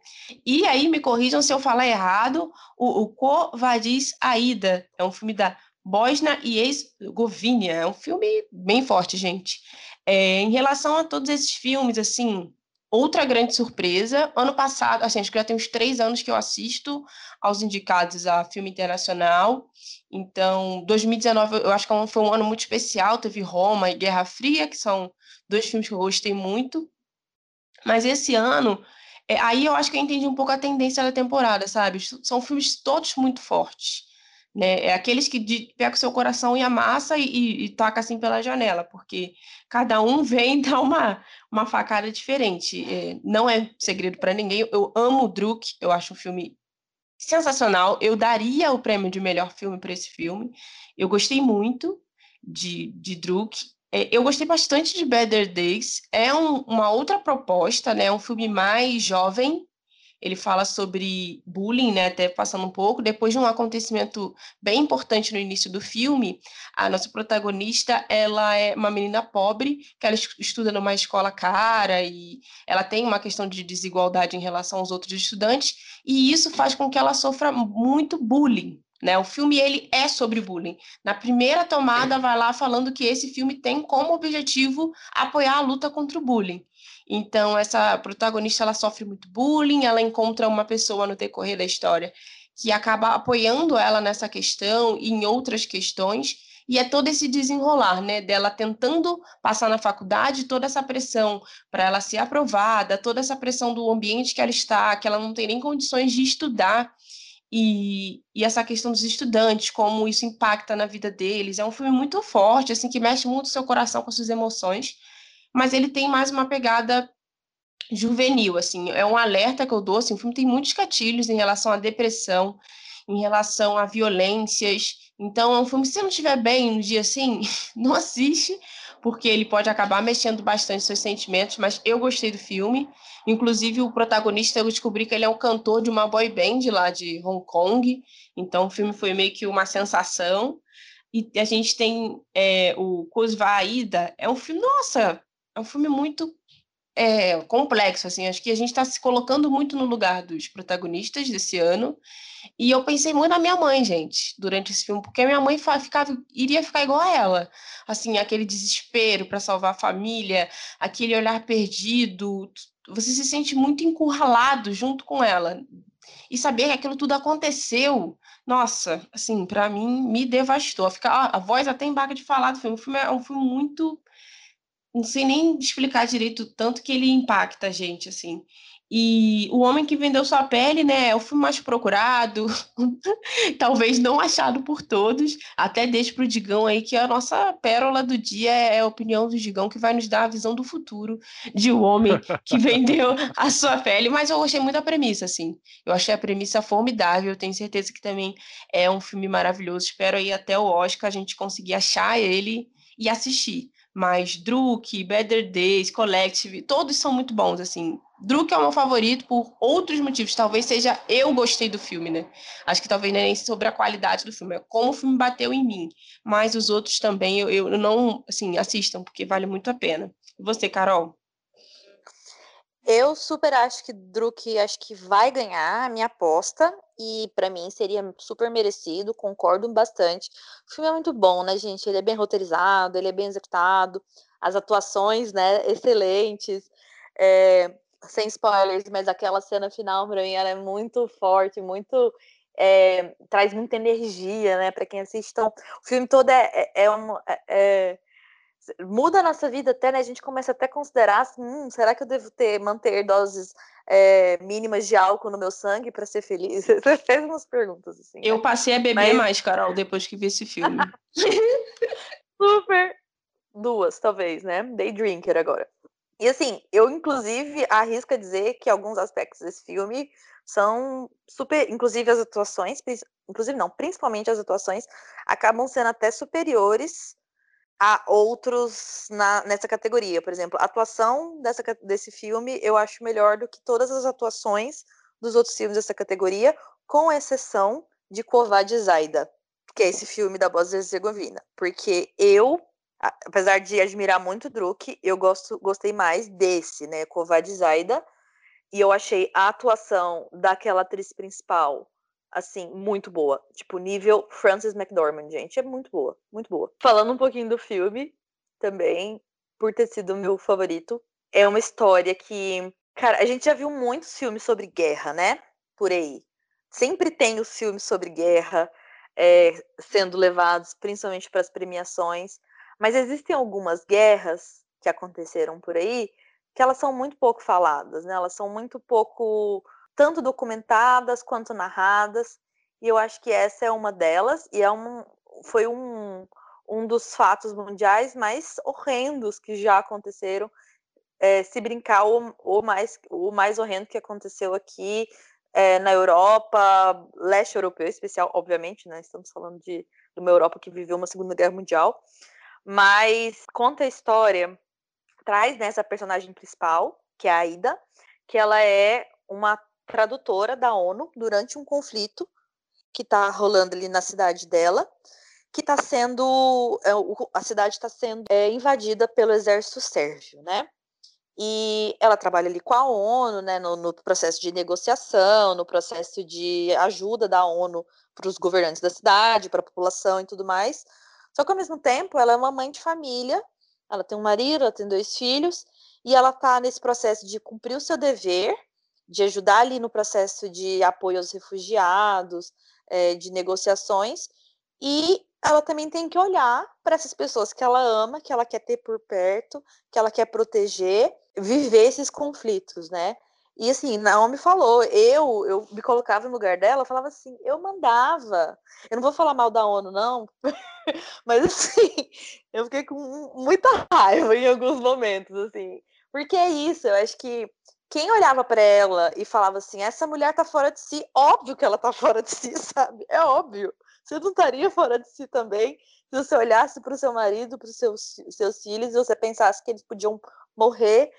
E aí, me corrijam se eu falar errado, o, o Covadis Aida, é um filme da Bosna e Herzegovina. É um filme bem forte, gente. É, em relação a todos esses filmes, assim, outra grande surpresa. Ano passado, assim, acho que já tem uns três anos que eu assisto aos indicados a filme internacional. Então, 2019 eu acho que foi um ano muito especial. Teve Roma e Guerra Fria, que são dois filmes que eu gostei muito. Mas esse ano, é, aí eu acho que eu entendi um pouco a tendência da temporada, sabe? São filmes todos muito fortes. Né? É aqueles que pega o seu coração e amassa e, e, e toca assim pela janela, porque cada um vem dar uma, uma facada diferente. É, não é segredo para ninguém. Eu amo o Druk, eu acho um filme sensacional. Eu daria o prêmio de melhor filme para esse filme. Eu gostei muito de, de Druk. É, eu gostei bastante de Better Days. É um, uma outra proposta, né? Um filme mais jovem, ele fala sobre bullying, né, até passando um pouco. Depois de um acontecimento bem importante no início do filme, a nossa protagonista, ela é uma menina pobre, que ela estuda numa escola cara e ela tem uma questão de desigualdade em relação aos outros estudantes, e isso faz com que ela sofra muito bullying. Né? O filme ele é sobre bullying. Na primeira tomada vai lá falando que esse filme tem como objetivo apoiar a luta contra o bullying. Então, essa protagonista ela sofre muito bullying, ela encontra uma pessoa no decorrer da história que acaba apoiando ela nessa questão e em outras questões. E é todo esse desenrolar, né, dela tentando passar na faculdade, toda essa pressão para ela ser aprovada, toda essa pressão do ambiente que ela está, que ela não tem nem condições de estudar. E, e essa questão dos estudantes, como isso impacta na vida deles. É um filme muito forte, assim, que mexe muito seu coração com suas emoções, mas ele tem mais uma pegada juvenil, assim, é um alerta que eu dou, assim, o filme tem muitos gatilhos em relação à depressão, em relação a violências, então é um filme, se você não estiver bem no dia assim, não assiste, porque ele pode acabar mexendo bastante seus sentimentos, mas eu gostei do filme, inclusive o protagonista, eu descobri que ele é um cantor de uma boy band lá de Hong Kong, então o filme foi meio que uma sensação, e a gente tem é, o Kusva Aida, é um filme, nossa, é um filme muito é, complexo, assim, acho que a gente está se colocando muito no lugar dos protagonistas desse ano, e eu pensei muito na minha mãe, gente, durante esse filme, porque a minha mãe ficava, iria ficar igual a ela, assim, aquele desespero para salvar a família, aquele olhar perdido, você se sente muito encurralado junto com ela, e saber que aquilo tudo aconteceu, nossa, assim, para mim me devastou. Fica, a voz até embarca de falar do filme. O filme é um filme muito não sei nem explicar direito tanto que ele impacta a gente, assim. E O Homem que Vendeu Sua Pele, né, é o filme mais procurado, talvez não achado por todos, até deixo para o Digão aí que a nossa pérola do dia é a opinião do Digão, que vai nos dar a visão do futuro de O Homem que Vendeu a Sua Pele, mas eu gostei muito da premissa, assim, eu achei a premissa formidável, tenho certeza que também é um filme maravilhoso, espero aí até o Oscar a gente conseguir achar ele e assistir, mas Druk, Better Days, Collective, todos são muito bons, assim. Druk é o meu favorito por outros motivos. Talvez seja eu gostei do filme, né? Acho que talvez nem sobre a qualidade do filme, é como o filme bateu em mim. Mas os outros também eu, eu não, assim, assistam, porque vale muito a pena. E você, Carol? Eu super acho que Druk acho que vai ganhar a minha aposta e para mim seria super merecido, concordo bastante. O filme é muito bom, né, gente? Ele é bem roteirizado, ele é bem executado, as atuações, né, excelentes. É, sem spoilers, mas aquela cena final para mim ela é muito forte, muito é, traz muita energia, né, para quem assiste. Então, o filme todo é, é, é, é, é muda a nossa vida até, né? A gente começa até a considerar assim, hum, será que eu devo ter manter doses é, mínimas de álcool no meu sangue para ser feliz? Você fez umas perguntas assim. Eu né? passei a beber Mas... mais, Carol, depois que vi esse filme. Super. Duas, talvez, né? Day drinker agora. E assim, eu inclusive arrisco a dizer que alguns aspectos desse filme são super, inclusive as atuações, inclusive não, principalmente as atuações acabam sendo até superiores a outros na, nessa categoria. Por exemplo, a atuação dessa, desse filme eu acho melhor do que todas as atuações dos outros filmes dessa categoria, com exceção de Kovad Zaida, que é esse filme da Bósnia-Herzegovina. Porque eu, apesar de admirar muito Druk, eu gosto, gostei mais desse, né, Kovad Zaida, e eu achei a atuação daquela atriz principal assim, muito boa. Tipo, nível Frances McDormand, gente. É muito boa, muito boa. Falando um pouquinho do filme, também, por ter sido meu favorito, é uma história que. Cara, a gente já viu muitos filmes sobre guerra, né? Por aí. Sempre tem os filmes sobre guerra é, sendo levados, principalmente para as premiações. Mas existem algumas guerras que aconteceram por aí que elas são muito pouco faladas, né? Elas são muito pouco tanto documentadas quanto narradas, e eu acho que essa é uma delas, e é um, foi um, um dos fatos mundiais mais horrendos que já aconteceram. É, se brincar, o, o, mais, o mais horrendo que aconteceu aqui é, na Europa, leste europeu em especial, obviamente, né? Estamos falando de, de uma Europa que viveu uma Segunda Guerra Mundial, mas conta a história, traz nessa né, personagem principal, que é a Aida, que ela é uma tradutora da ONU durante um conflito que está rolando ali na cidade dela, que está sendo é, a cidade está sendo é, invadida pelo exército sérvio, né? E ela trabalha ali com a ONU, né, no, no processo de negociação, no processo de ajuda da ONU para os governantes da cidade, para a população e tudo mais. Só que ao mesmo tempo, ela é uma mãe de família, ela tem um marido, ela tem dois filhos, e ela está nesse processo de cumprir o seu dever de ajudar ali no processo de apoio aos refugiados, é, de negociações, e ela também tem que olhar para essas pessoas que ela ama, que ela quer ter por perto, que ela quer proteger, viver esses conflitos, né? E assim, Naomi falou, eu, eu me colocava no lugar dela, falava assim, eu mandava. Eu não vou falar mal da ONU, não, mas assim, eu fiquei com muita raiva em alguns momentos, assim. Porque é isso, eu acho que quem olhava para ela e falava assim, essa mulher tá fora de si, óbvio que ela tá fora de si, sabe? É óbvio. Você não estaria fora de si também se você olhasse para o seu marido, para os seus, seus filhos e você pensasse que eles podiam morrer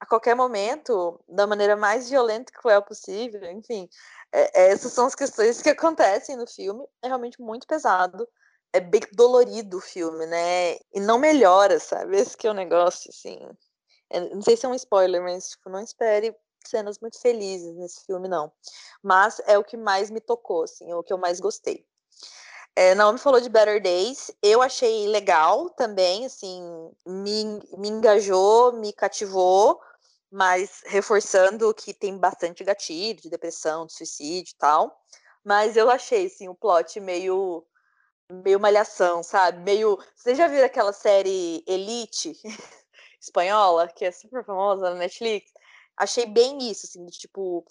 a qualquer momento, da maneira mais violenta e cruel possível, enfim. É, é, essas são as questões que acontecem no filme. É realmente muito pesado. É bem dolorido o filme, né? E não melhora, sabe? Esse que é o negócio, assim. É, não sei se é um spoiler, mas tipo, não espere cenas muito felizes nesse filme, não. Mas é o que mais me tocou, assim, é o que eu mais gostei. É, Naomi falou de Better Days, eu achei legal também, assim, me, me engajou, me cativou, mas reforçando que tem bastante gatilho de depressão, de suicídio e tal. Mas eu achei, assim, o plot meio meio malhação, sabe? Meio. Você já viu aquela série Elite espanhola, que é super famosa na Netflix? Achei bem isso, assim, de, tipo.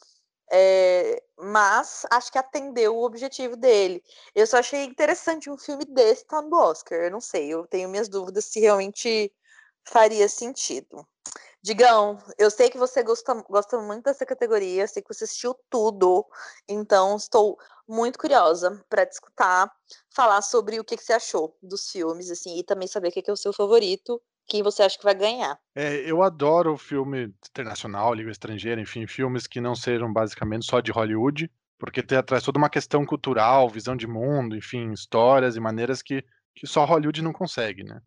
É... mas acho que atendeu o objetivo dele. Eu só achei interessante um filme desse estar tá no Oscar. Eu não sei, eu tenho minhas dúvidas se realmente faria sentido. Digão, eu sei que você gosta, gosta muito dessa categoria, sei que você assistiu tudo, então estou muito curiosa para te escutar, falar sobre o que, que, você achou dos filmes, assim, e também saber o que, que é o seu favorito, quem você acha que vai ganhar. É, eu adoro filme internacional, língua estrangeira, enfim, filmes que não sejam basicamente só de Hollywood, porque tem atrás toda uma questão cultural, visão de mundo, enfim, histórias e maneiras que, que só Hollywood não consegue, né?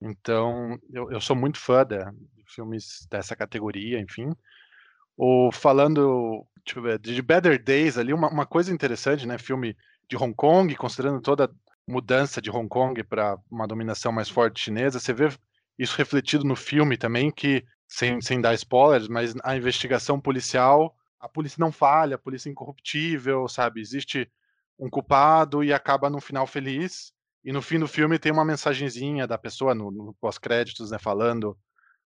Então, eu, eu sou muito fã de filmes dessa categoria, enfim. Ou falando ver, de Better Days ali, uma, uma coisa interessante, né? Filme de Hong Kong, considerando toda mudança de Hong Kong para uma dominação mais forte chinesa, você vê isso refletido no filme também, que, sem, sem dar spoilers, mas a investigação policial, a polícia não falha, a polícia é incorruptível, sabe? Existe um culpado e acaba no final feliz. E no fim do filme tem uma mensagenzinha da pessoa no, no pós-créditos, né, falando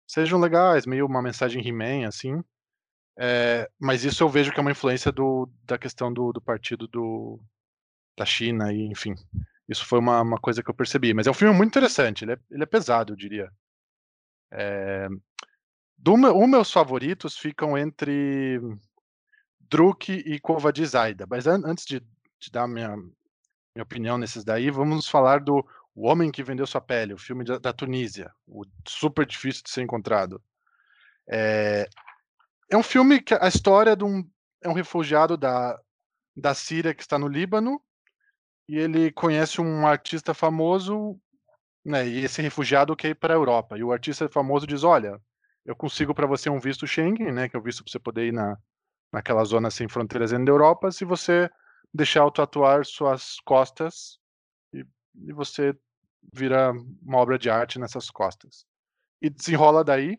sejam legais, meio uma mensagem He-Man, assim. É, mas isso eu vejo que é uma influência do, da questão do, do partido do, da China, e enfim. Isso foi uma, uma coisa que eu percebi. Mas é um filme muito interessante, ele é, ele é pesado, eu diria. É, do meu, os meus favoritos ficam entre Druk e Kova de Zaida. Mas an, antes de, de dar minha, minha opinião nesses daí, vamos falar do O Homem que Vendeu Sua Pele, o filme da, da Tunísia, o super difícil de ser encontrado. É, é um filme que a história de um é um refugiado da, da Síria que está no Líbano e ele conhece um artista famoso, né? E esse refugiado quer ir para a Europa. E o artista famoso diz: Olha, eu consigo para você um visto Schengen, né? Que é o visto para você poder ir na, naquela zona sem fronteiras dentro da Europa, se você deixar eu tatuar suas costas e, e você vira uma obra de arte nessas costas. E desenrola daí.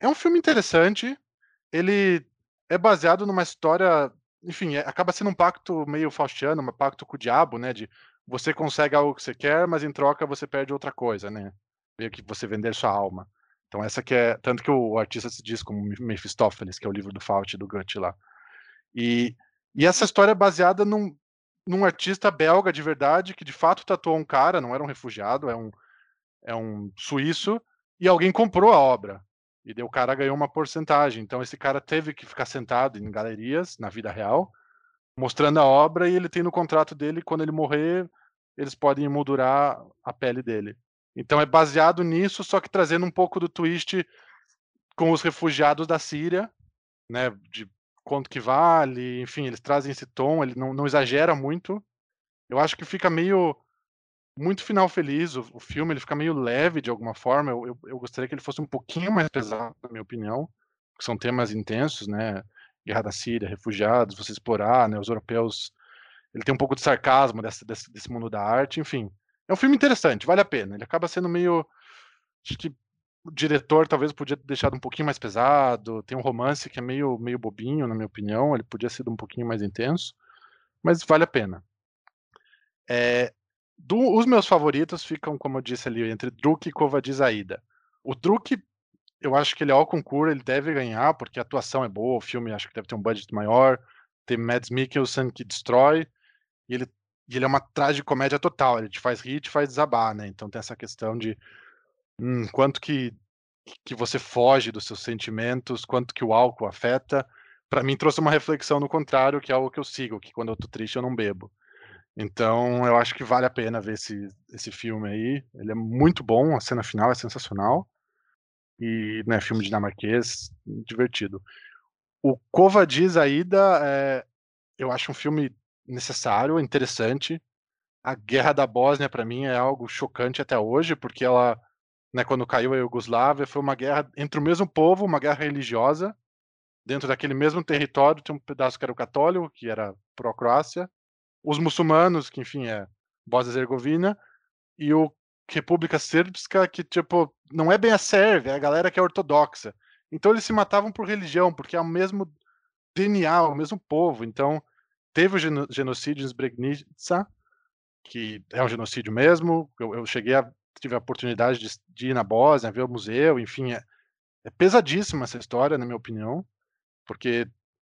É um filme interessante. Ele é baseado numa história, enfim, é, acaba sendo um pacto meio faustiano, um pacto com o diabo, né? De você consegue algo que você quer, mas em troca você perde outra coisa, né? Meio que você vender sua alma. Então essa que é, tanto que o artista se diz como Mephistófeles, que é o livro do Faust do Goethe lá. E e essa história é baseada num, num artista belga de verdade, que de fato tatuou um cara, não era um refugiado, é um, é um suíço, e alguém comprou a obra. E daí o cara ganhou uma porcentagem. Então esse cara teve que ficar sentado em galerias, na vida real, mostrando a obra, e ele tem no contrato dele, quando ele morrer, eles podem emoldurar a pele dele. Então é baseado nisso, só que trazendo um pouco do twist com os refugiados da Síria, né, de quanto que vale, enfim, eles trazem esse tom, ele não, não exagera muito. Eu acho que fica meio muito final feliz o, o filme, ele fica meio leve de alguma forma. Eu, eu, eu, gostaria que ele fosse um pouquinho mais pesado, na minha opinião, porque são temas intensos, né? Guerra da Síria, refugiados, você explorar, né? Os europeus. Ele tem um pouco de sarcasmo desse, desse, desse mundo da arte, enfim. É um filme interessante, vale a pena. Ele acaba sendo meio. Acho que o diretor talvez podia ter deixado um pouquinho mais pesado. Tem um romance que é meio, meio bobinho, na minha opinião. Ele podia ser um pouquinho mais intenso, mas vale a pena. É, do, os meus favoritos ficam, como eu disse ali, entre Druk e Covadiz Aida. O Druk, eu acho que ele é ao concurso, ele deve ganhar, porque a atuação é boa, o filme acho que deve ter um budget maior, tem Mads Mikkelsen que destrói, e ele, e ele é uma tragicomédia total, ele te faz rir te faz desabar, né? Então tem essa questão de hum, quanto que, que você foge dos seus sentimentos, quanto que o álcool afeta. Para mim trouxe uma reflexão no contrário, que é algo que eu sigo, que quando eu tô triste eu não bebo. Então eu acho que vale a pena ver esse, esse filme aí. Ele é muito bom, a cena final é sensacional. E, né, filme dinamarquês, divertido. O Covadiz Aida, é, eu acho um filme necessário, interessante. A Guerra da Bósnia, para mim, é algo chocante até hoje, porque ela, né, quando caiu a Iugoslávia, foi uma guerra entre o mesmo povo, uma guerra religiosa. Dentro daquele mesmo território, tinha um pedaço que era o católico, que era pró-Croácia, os muçulmanos, que enfim é Bósnia-Herzegovina, e o República Srpska, que tipo, não é bem a Sérvia, é a galera que é ortodoxa. Então eles se matavam por religião, porque é o mesmo DNA, o mesmo povo. Então teve o genocídio em Srebrenica, que é um genocídio mesmo. Eu, eu cheguei a tive a oportunidade de, de, ir na Bósnia, ver o museu, enfim, é, é pesadíssima essa história, na minha opinião, porque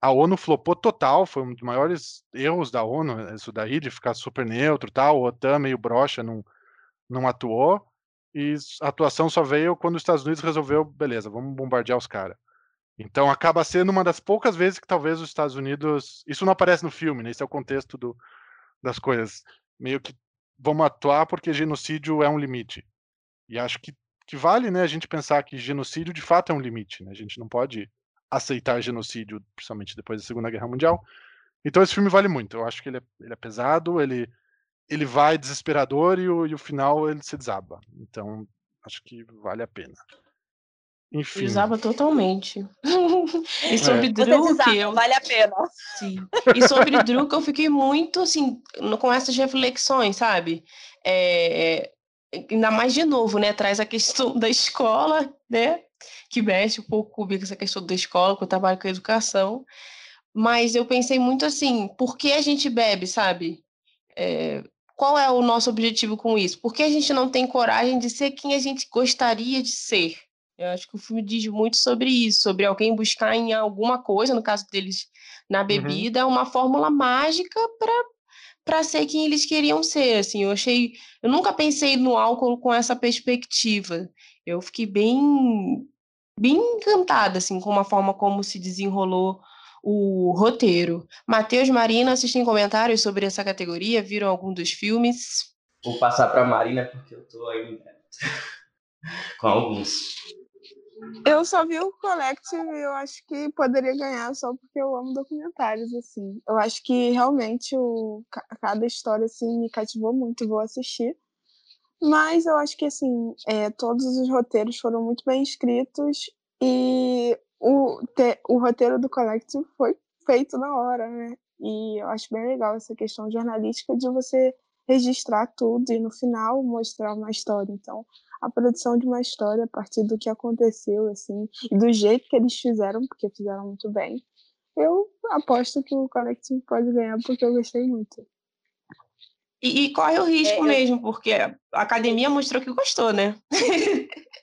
a ONU flopou total, foi um dos maiores erros da ONU, isso daí, de ficar super neutro tal, o OTAN meio broxa não, não atuou, e a atuação só veio quando os Estados Unidos resolveu, beleza, vamos bombardear os caras. Então acaba sendo uma das poucas vezes que talvez os Estados Unidos. Isso não aparece no filme, né? Esse é o contexto do, das coisas. Meio que vamos atuar porque genocídio é um limite. E acho que, que vale né, a gente pensar que genocídio de fato é um limite. Né? A gente não pode aceitar genocídio, principalmente depois da Segunda Guerra Mundial. Então esse filme vale muito. Eu acho que ele é, ele é pesado, ele, ele vai desesperador e o, e o final ele se desaba. Então acho que vale a pena. Enfim. Desaba totalmente. e sobre é. Druk, eu... vale a pena. Sim. E sobre Druk, eu fiquei muito assim com essas reflexões, sabe? É... Ainda mais de novo, né? Traz a questão da escola, né? Que mexe um pouco comigo essa questão da escola, que eu trabalho com educação. Mas eu pensei muito assim, por que a gente bebe, sabe? É, qual é o nosso objetivo com isso? Por que a gente não tem coragem de ser quem a gente gostaria de ser? Eu acho que o filme diz muito sobre isso, sobre alguém buscar em alguma coisa, no caso deles na uhum. bebida, uhum. uma fórmula mágica para para ser quem eles queriam ser, assim. Eu achei, eu nunca pensei no álcool com essa perspectiva. Eu fiquei bem bem encantada assim com a forma como se desenrolou o roteiro. Matheus, Marina, vocês têm comentários sobre essa categoria? Viram algum dos filmes? Vou passar para Marina porque eu tô aí com alguns. Eu só vi o Collective e eu acho que poderia ganhar só porque eu amo documentários, assim. Eu acho que realmente o, cada história, assim, me cativou muito e vou assistir. Mas eu acho que, assim, é, todos os roteiros foram muito bem escritos e o, te, o roteiro do Collective foi feito na hora, né? E eu acho bem legal essa questão jornalística de você registrar tudo e no final mostrar uma história. Então, a produção de uma história a partir do que aconteceu, assim, e do jeito que eles fizeram, porque fizeram muito bem, eu aposto que o Collective pode ganhar porque eu gostei muito. E, e corre o risco é, mesmo, eu... porque a academia mostrou que gostou, né?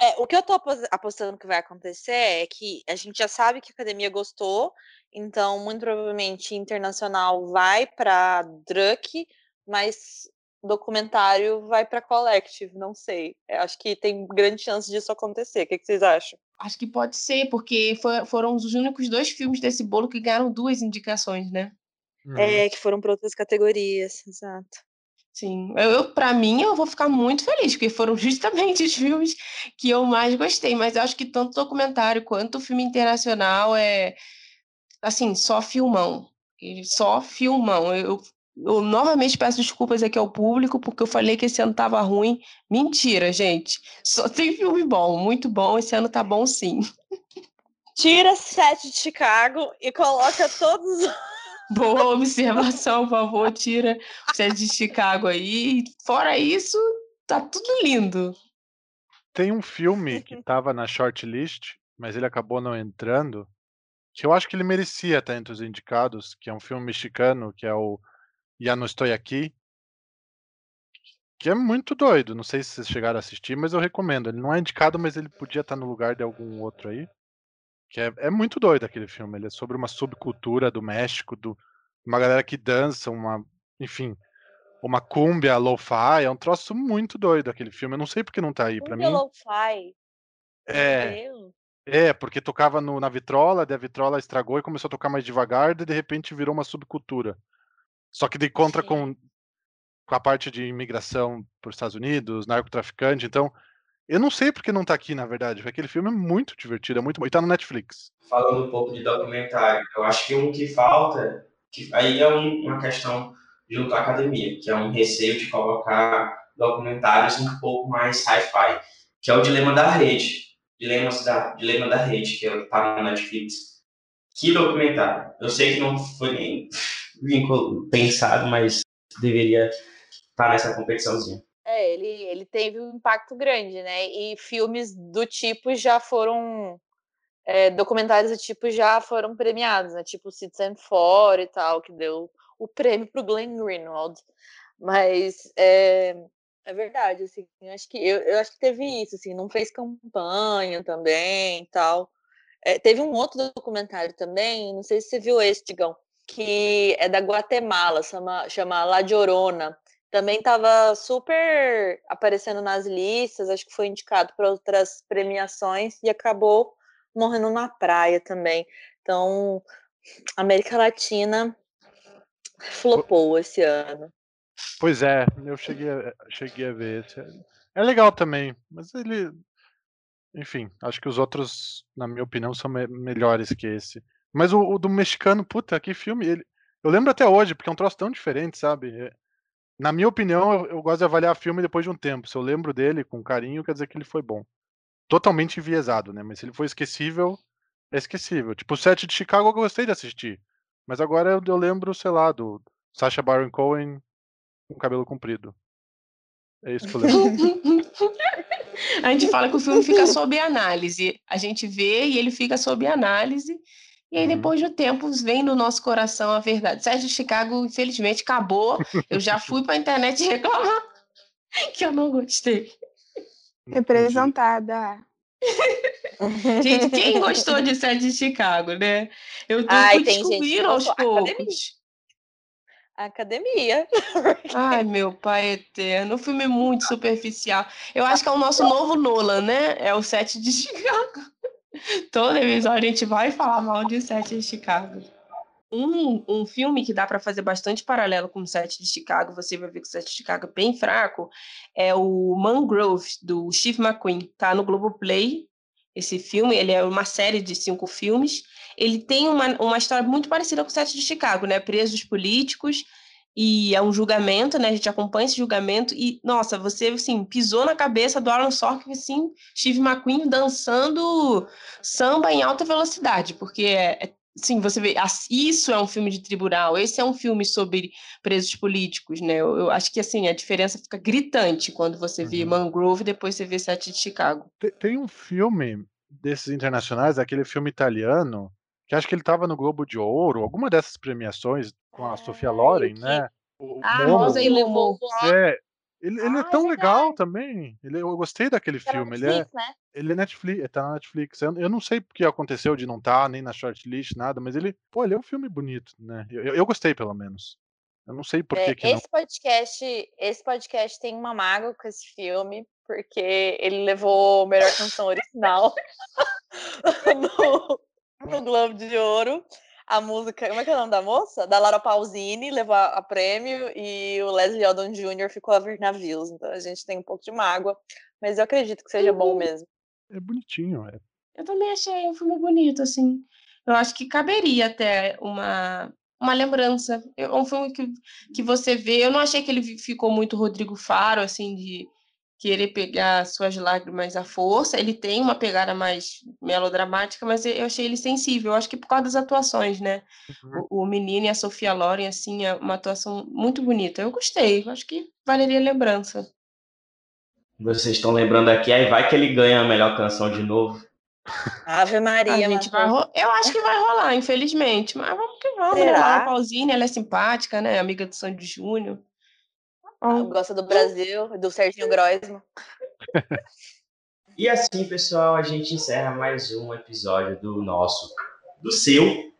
É, o que eu tô apostando que vai acontecer é que a gente já sabe que a academia gostou, então muito provavelmente internacional vai para Druck, mas documentário vai para Collective, não sei. Eu acho que tem grande chance disso acontecer. O que, que vocês acham? Acho que pode ser, porque foram os únicos dois filmes desse bolo que ganharam duas indicações, né? É, uhum. que foram para outras categorias, exato. Sim, eu, eu para mim eu vou ficar muito feliz, porque foram justamente os filmes que eu mais gostei, mas eu acho que tanto documentário quanto filme internacional é assim, só filmão. Só filmão. Eu, eu novamente peço desculpas aqui ao público, porque eu falei que esse ano tava ruim. Mentira, gente. Só tem filme bom, muito bom. Esse ano tá bom sim. Tira Sete de Chicago e coloca todos Boa observação, por favor, tira você é de Chicago aí. Fora isso, tá tudo lindo. Tem um filme que tava na shortlist, mas ele acabou não entrando, que eu acho que ele merecia estar entre os indicados, que é um filme mexicano, que é o Ya No Estou Aqui, que é muito doido. Não sei se vocês chegaram a assistir, mas eu recomendo. Ele não é indicado, mas ele podia estar no lugar de algum outro aí. Que é, é muito doido aquele filme. Ele é sobre uma subcultura do México, do, uma galera que dança, uma. Enfim, uma cumbia lo-fi. É um troço muito doido aquele filme. Eu não sei porque não tá aí. Para mim. lo-fi. É. É, porque tocava no, na vitrola, daí a vitrola estragou e começou a tocar mais devagar, e de repente virou uma subcultura. Só que de contra com, com a parte de imigração para os Estados Unidos, narcotraficante, então eu não sei porque não tá aqui, na verdade, porque aquele filme é muito divertido, é muito bom, e tá no Netflix. Falando um pouco de documentário, eu acho que um que falta, que aí é um, uma questão junto à academia, que é um receio de colocar documentários um pouco mais sci-fi, que é o Dilema da Rede Dilemas da, Dilema da Rede, que é tá no Netflix. Que documentário. Eu sei que não foi nem pensado, mas deveria estar tá nessa competiçãozinha. É, ele, ele teve um impacto grande, né? E filmes do tipo já foram. É, documentários do tipo já foram premiados, né? Tipo Citizen Four e tal, que deu o prêmio para o Glenn Greenwald. Mas é, é verdade, assim, eu acho que eu, eu acho que teve isso, assim, não fez campanha também e tal. É, teve um outro documentário também, não sei se você viu esse, Digão, que é da Guatemala, chama, chama La Llorona. Também estava super aparecendo nas listas, acho que foi indicado para outras premiações e acabou morrendo na praia também. Então, América Latina flopou esse ano. Pois é, eu cheguei a, cheguei a ver esse. É legal também, mas ele. Enfim, acho que os outros, na minha opinião, são me melhores que esse. Mas o, o, do mexicano, puta, que filme. Ele, eu lembro até hoje, porque é um troço tão diferente, sabe? Na minha opinião, eu, eu, gosto de avaliar filme depois de um tempo. Se eu lembro dele com carinho, quer dizer que ele foi bom. Totalmente enviesado, né? Mas se ele foi esquecível, é esquecível. Tipo, o set de Chicago eu gostei de assistir. Mas agora eu, eu lembro, sei lá, do Sacha Baron Cohen com cabelo comprido. É isso que eu lembro. a gente fala que o filme fica sob análise. A gente vê e ele fica sob análise. E aí, uhum. depois do tempo, vem no nosso coração a verdade. Sérgio Chicago, infelizmente, acabou. Eu já fui para a internet reclamar que eu não gostei. Representada. gente, quem gostou de Sérgio Chicago, né? Eu tô Ai, descobrindo aos poucos academia. Ai, meu pai eterno. O filme é muito superficial. Eu acho que é o nosso novo Nolan, né? É o Sete de Chicago. Toda vez a gente vai falar mal de Sete de Chicago. Um, um filme que dá para fazer bastante paralelo com o Sete de Chicago, você vai ver que o Sete de Chicago é bem fraco, é o Mangrove, do Steve McQueen. Tá no Globoplay, esse filme. Ele é uma série de cinco filmes ele tem uma, uma história muito parecida com o Sete de Chicago, né? Presos políticos e é um julgamento, né? A gente acompanha esse julgamento e, nossa, você, assim, pisou na cabeça do Aaron Sorkin, assim, Steve McQueen dançando samba em alta velocidade, porque é, é sim, você vê, isso é um filme de tribunal, esse é um filme sobre presos políticos, né? Eu, eu acho que assim a diferença fica gritante quando você uhum. vê Mangrove e depois você vê Sete de Chicago. Tem, tem um filme desses internacionais, aquele filme italiano que acho que ele estava no Globo de Ouro, alguma dessas premiações com a Sofia Loren, que... né? O ah, Momo, Rosa e Levou. É, ele, ele é ah, é tão é legal também. Ele, eu gostei daquele tá filme. Netflix, ele é, né? ele é Netflix, tá na Netflix. Eu, eu não sei porque aconteceu de não estar tá, nem na shortlist, nada, mas ele, pô, ele é um filme bonito, né? Eu, eu, eu gostei, pelo menos. Eu não sei por é, que, esse não. podcast, esse podcast tem uma mágoa com esse filme, porque ele levou a melhor canção original no, no Globo de Ouro. A música, como é que é o nome da moça? Da Laura Pausini, levou a, a prêmio e o Leslie Odom Jr. ficou a ver navios. Então a gente tem um pouco de mágoa, mas eu acredito que seja bom mesmo. É bonitinho, é. Eu também achei um filme bonito, assim. Eu acho que caberia até uma, uma lembrança. É um filme que, que você vê. Eu não achei que ele ficou muito Rodrigo Faro, assim, de querer pegar suas lágrimas à força. Ele tem uma pegada mais melodramática, mas eu achei ele sensível. Eu acho que por causa das atuações, né? Uhum. O, o, menino e a Sofia Loren, assim, é uma atuação muito bonita. Eu gostei. Eu acho que valeria lembrança. Vocês estão lembrando aqui, aí vai que ele ganha a melhor canção de novo. Ave Maria, a gente vai ro... Eu acho que vai rolar, infelizmente. Mas vamos que vamos. Será? Né? A Pausine, ela é simpática, né? Amiga do Sandy Júnior. Oh. Gosta do Brasil, do Serginho Groisman. e assim, pessoal, a gente encerra mais um episódio do nosso, do seu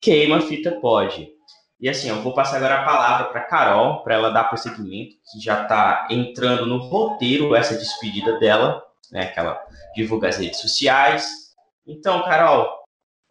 Queima Fita Pode. E assim, eu vou passar agora a palavra para Carol, para ela dar prosseguimento, que já está entrando no roteiro essa despedida dela, né, que ela divulga as redes sociais. Então, Carol,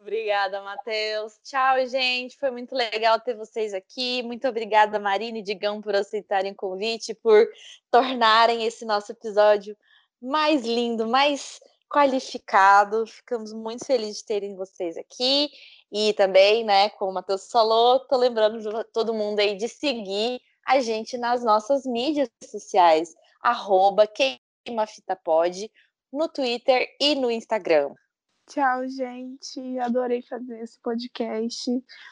Obrigada, Matheus. Tchau, gente. Foi muito legal ter vocês aqui. Muito obrigada, Marina e Digão, por aceitarem o convite, por tornarem esse nosso episódio mais lindo, mais qualificado. Ficamos muito felizes de terem vocês aqui. E também, né, como o Matheus falou, tô lembrando todo mundo aí de seguir a gente nas nossas mídias sociais, arroba queimafitapod, no Twitter e no Instagram. Tchau, gente. Adorei fazer esse podcast.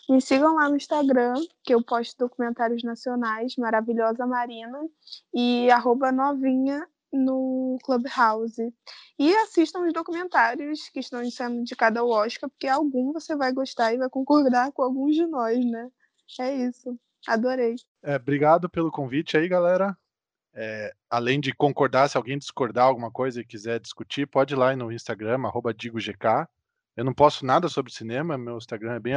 Me sigam lá no Instagram, que eu posto documentários nacionais, Maravilhosa Marina, e arroba novinha no Clubhouse. E assistam os documentários que estão sendo indicados ao Oscar, porque algum você vai gostar e vai concordar com alguns de nós, né? É isso. Adorei. É, obrigado pelo convite aí, galera. É, além de concordar, se alguém discordar alguma coisa e quiser discutir, pode ir lá no Instagram, DigoGK. Eu não posto nada sobre cinema, meu Instagram é bem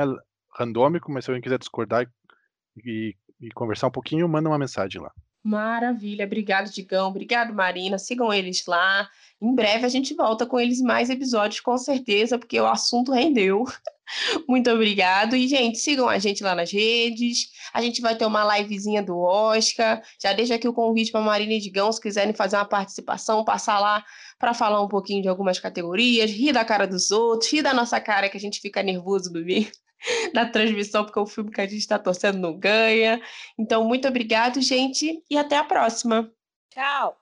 randômico, mas se alguém quiser discordar e, e, e conversar um pouquinho, manda uma mensagem lá. Maravilha, obrigado, Digão, obrigado, Marina. Sigam eles lá. Em breve a gente volta com eles mais episódios, com certeza, porque o assunto rendeu. Muito obrigado. E, gente, sigam a gente lá nas redes. A gente vai ter uma livezinha do Oscar. Já deixa aqui o convite para Marina e Digão, se quiserem fazer uma participação, passar lá para falar um pouquinho de algumas categorias, rir da cara dos outros, rir da nossa cara, que a gente fica nervoso do meio da transmissão, porque o filme que a gente está torcendo não ganha. Então, muito obrigado, gente, e até a próxima. Tchau.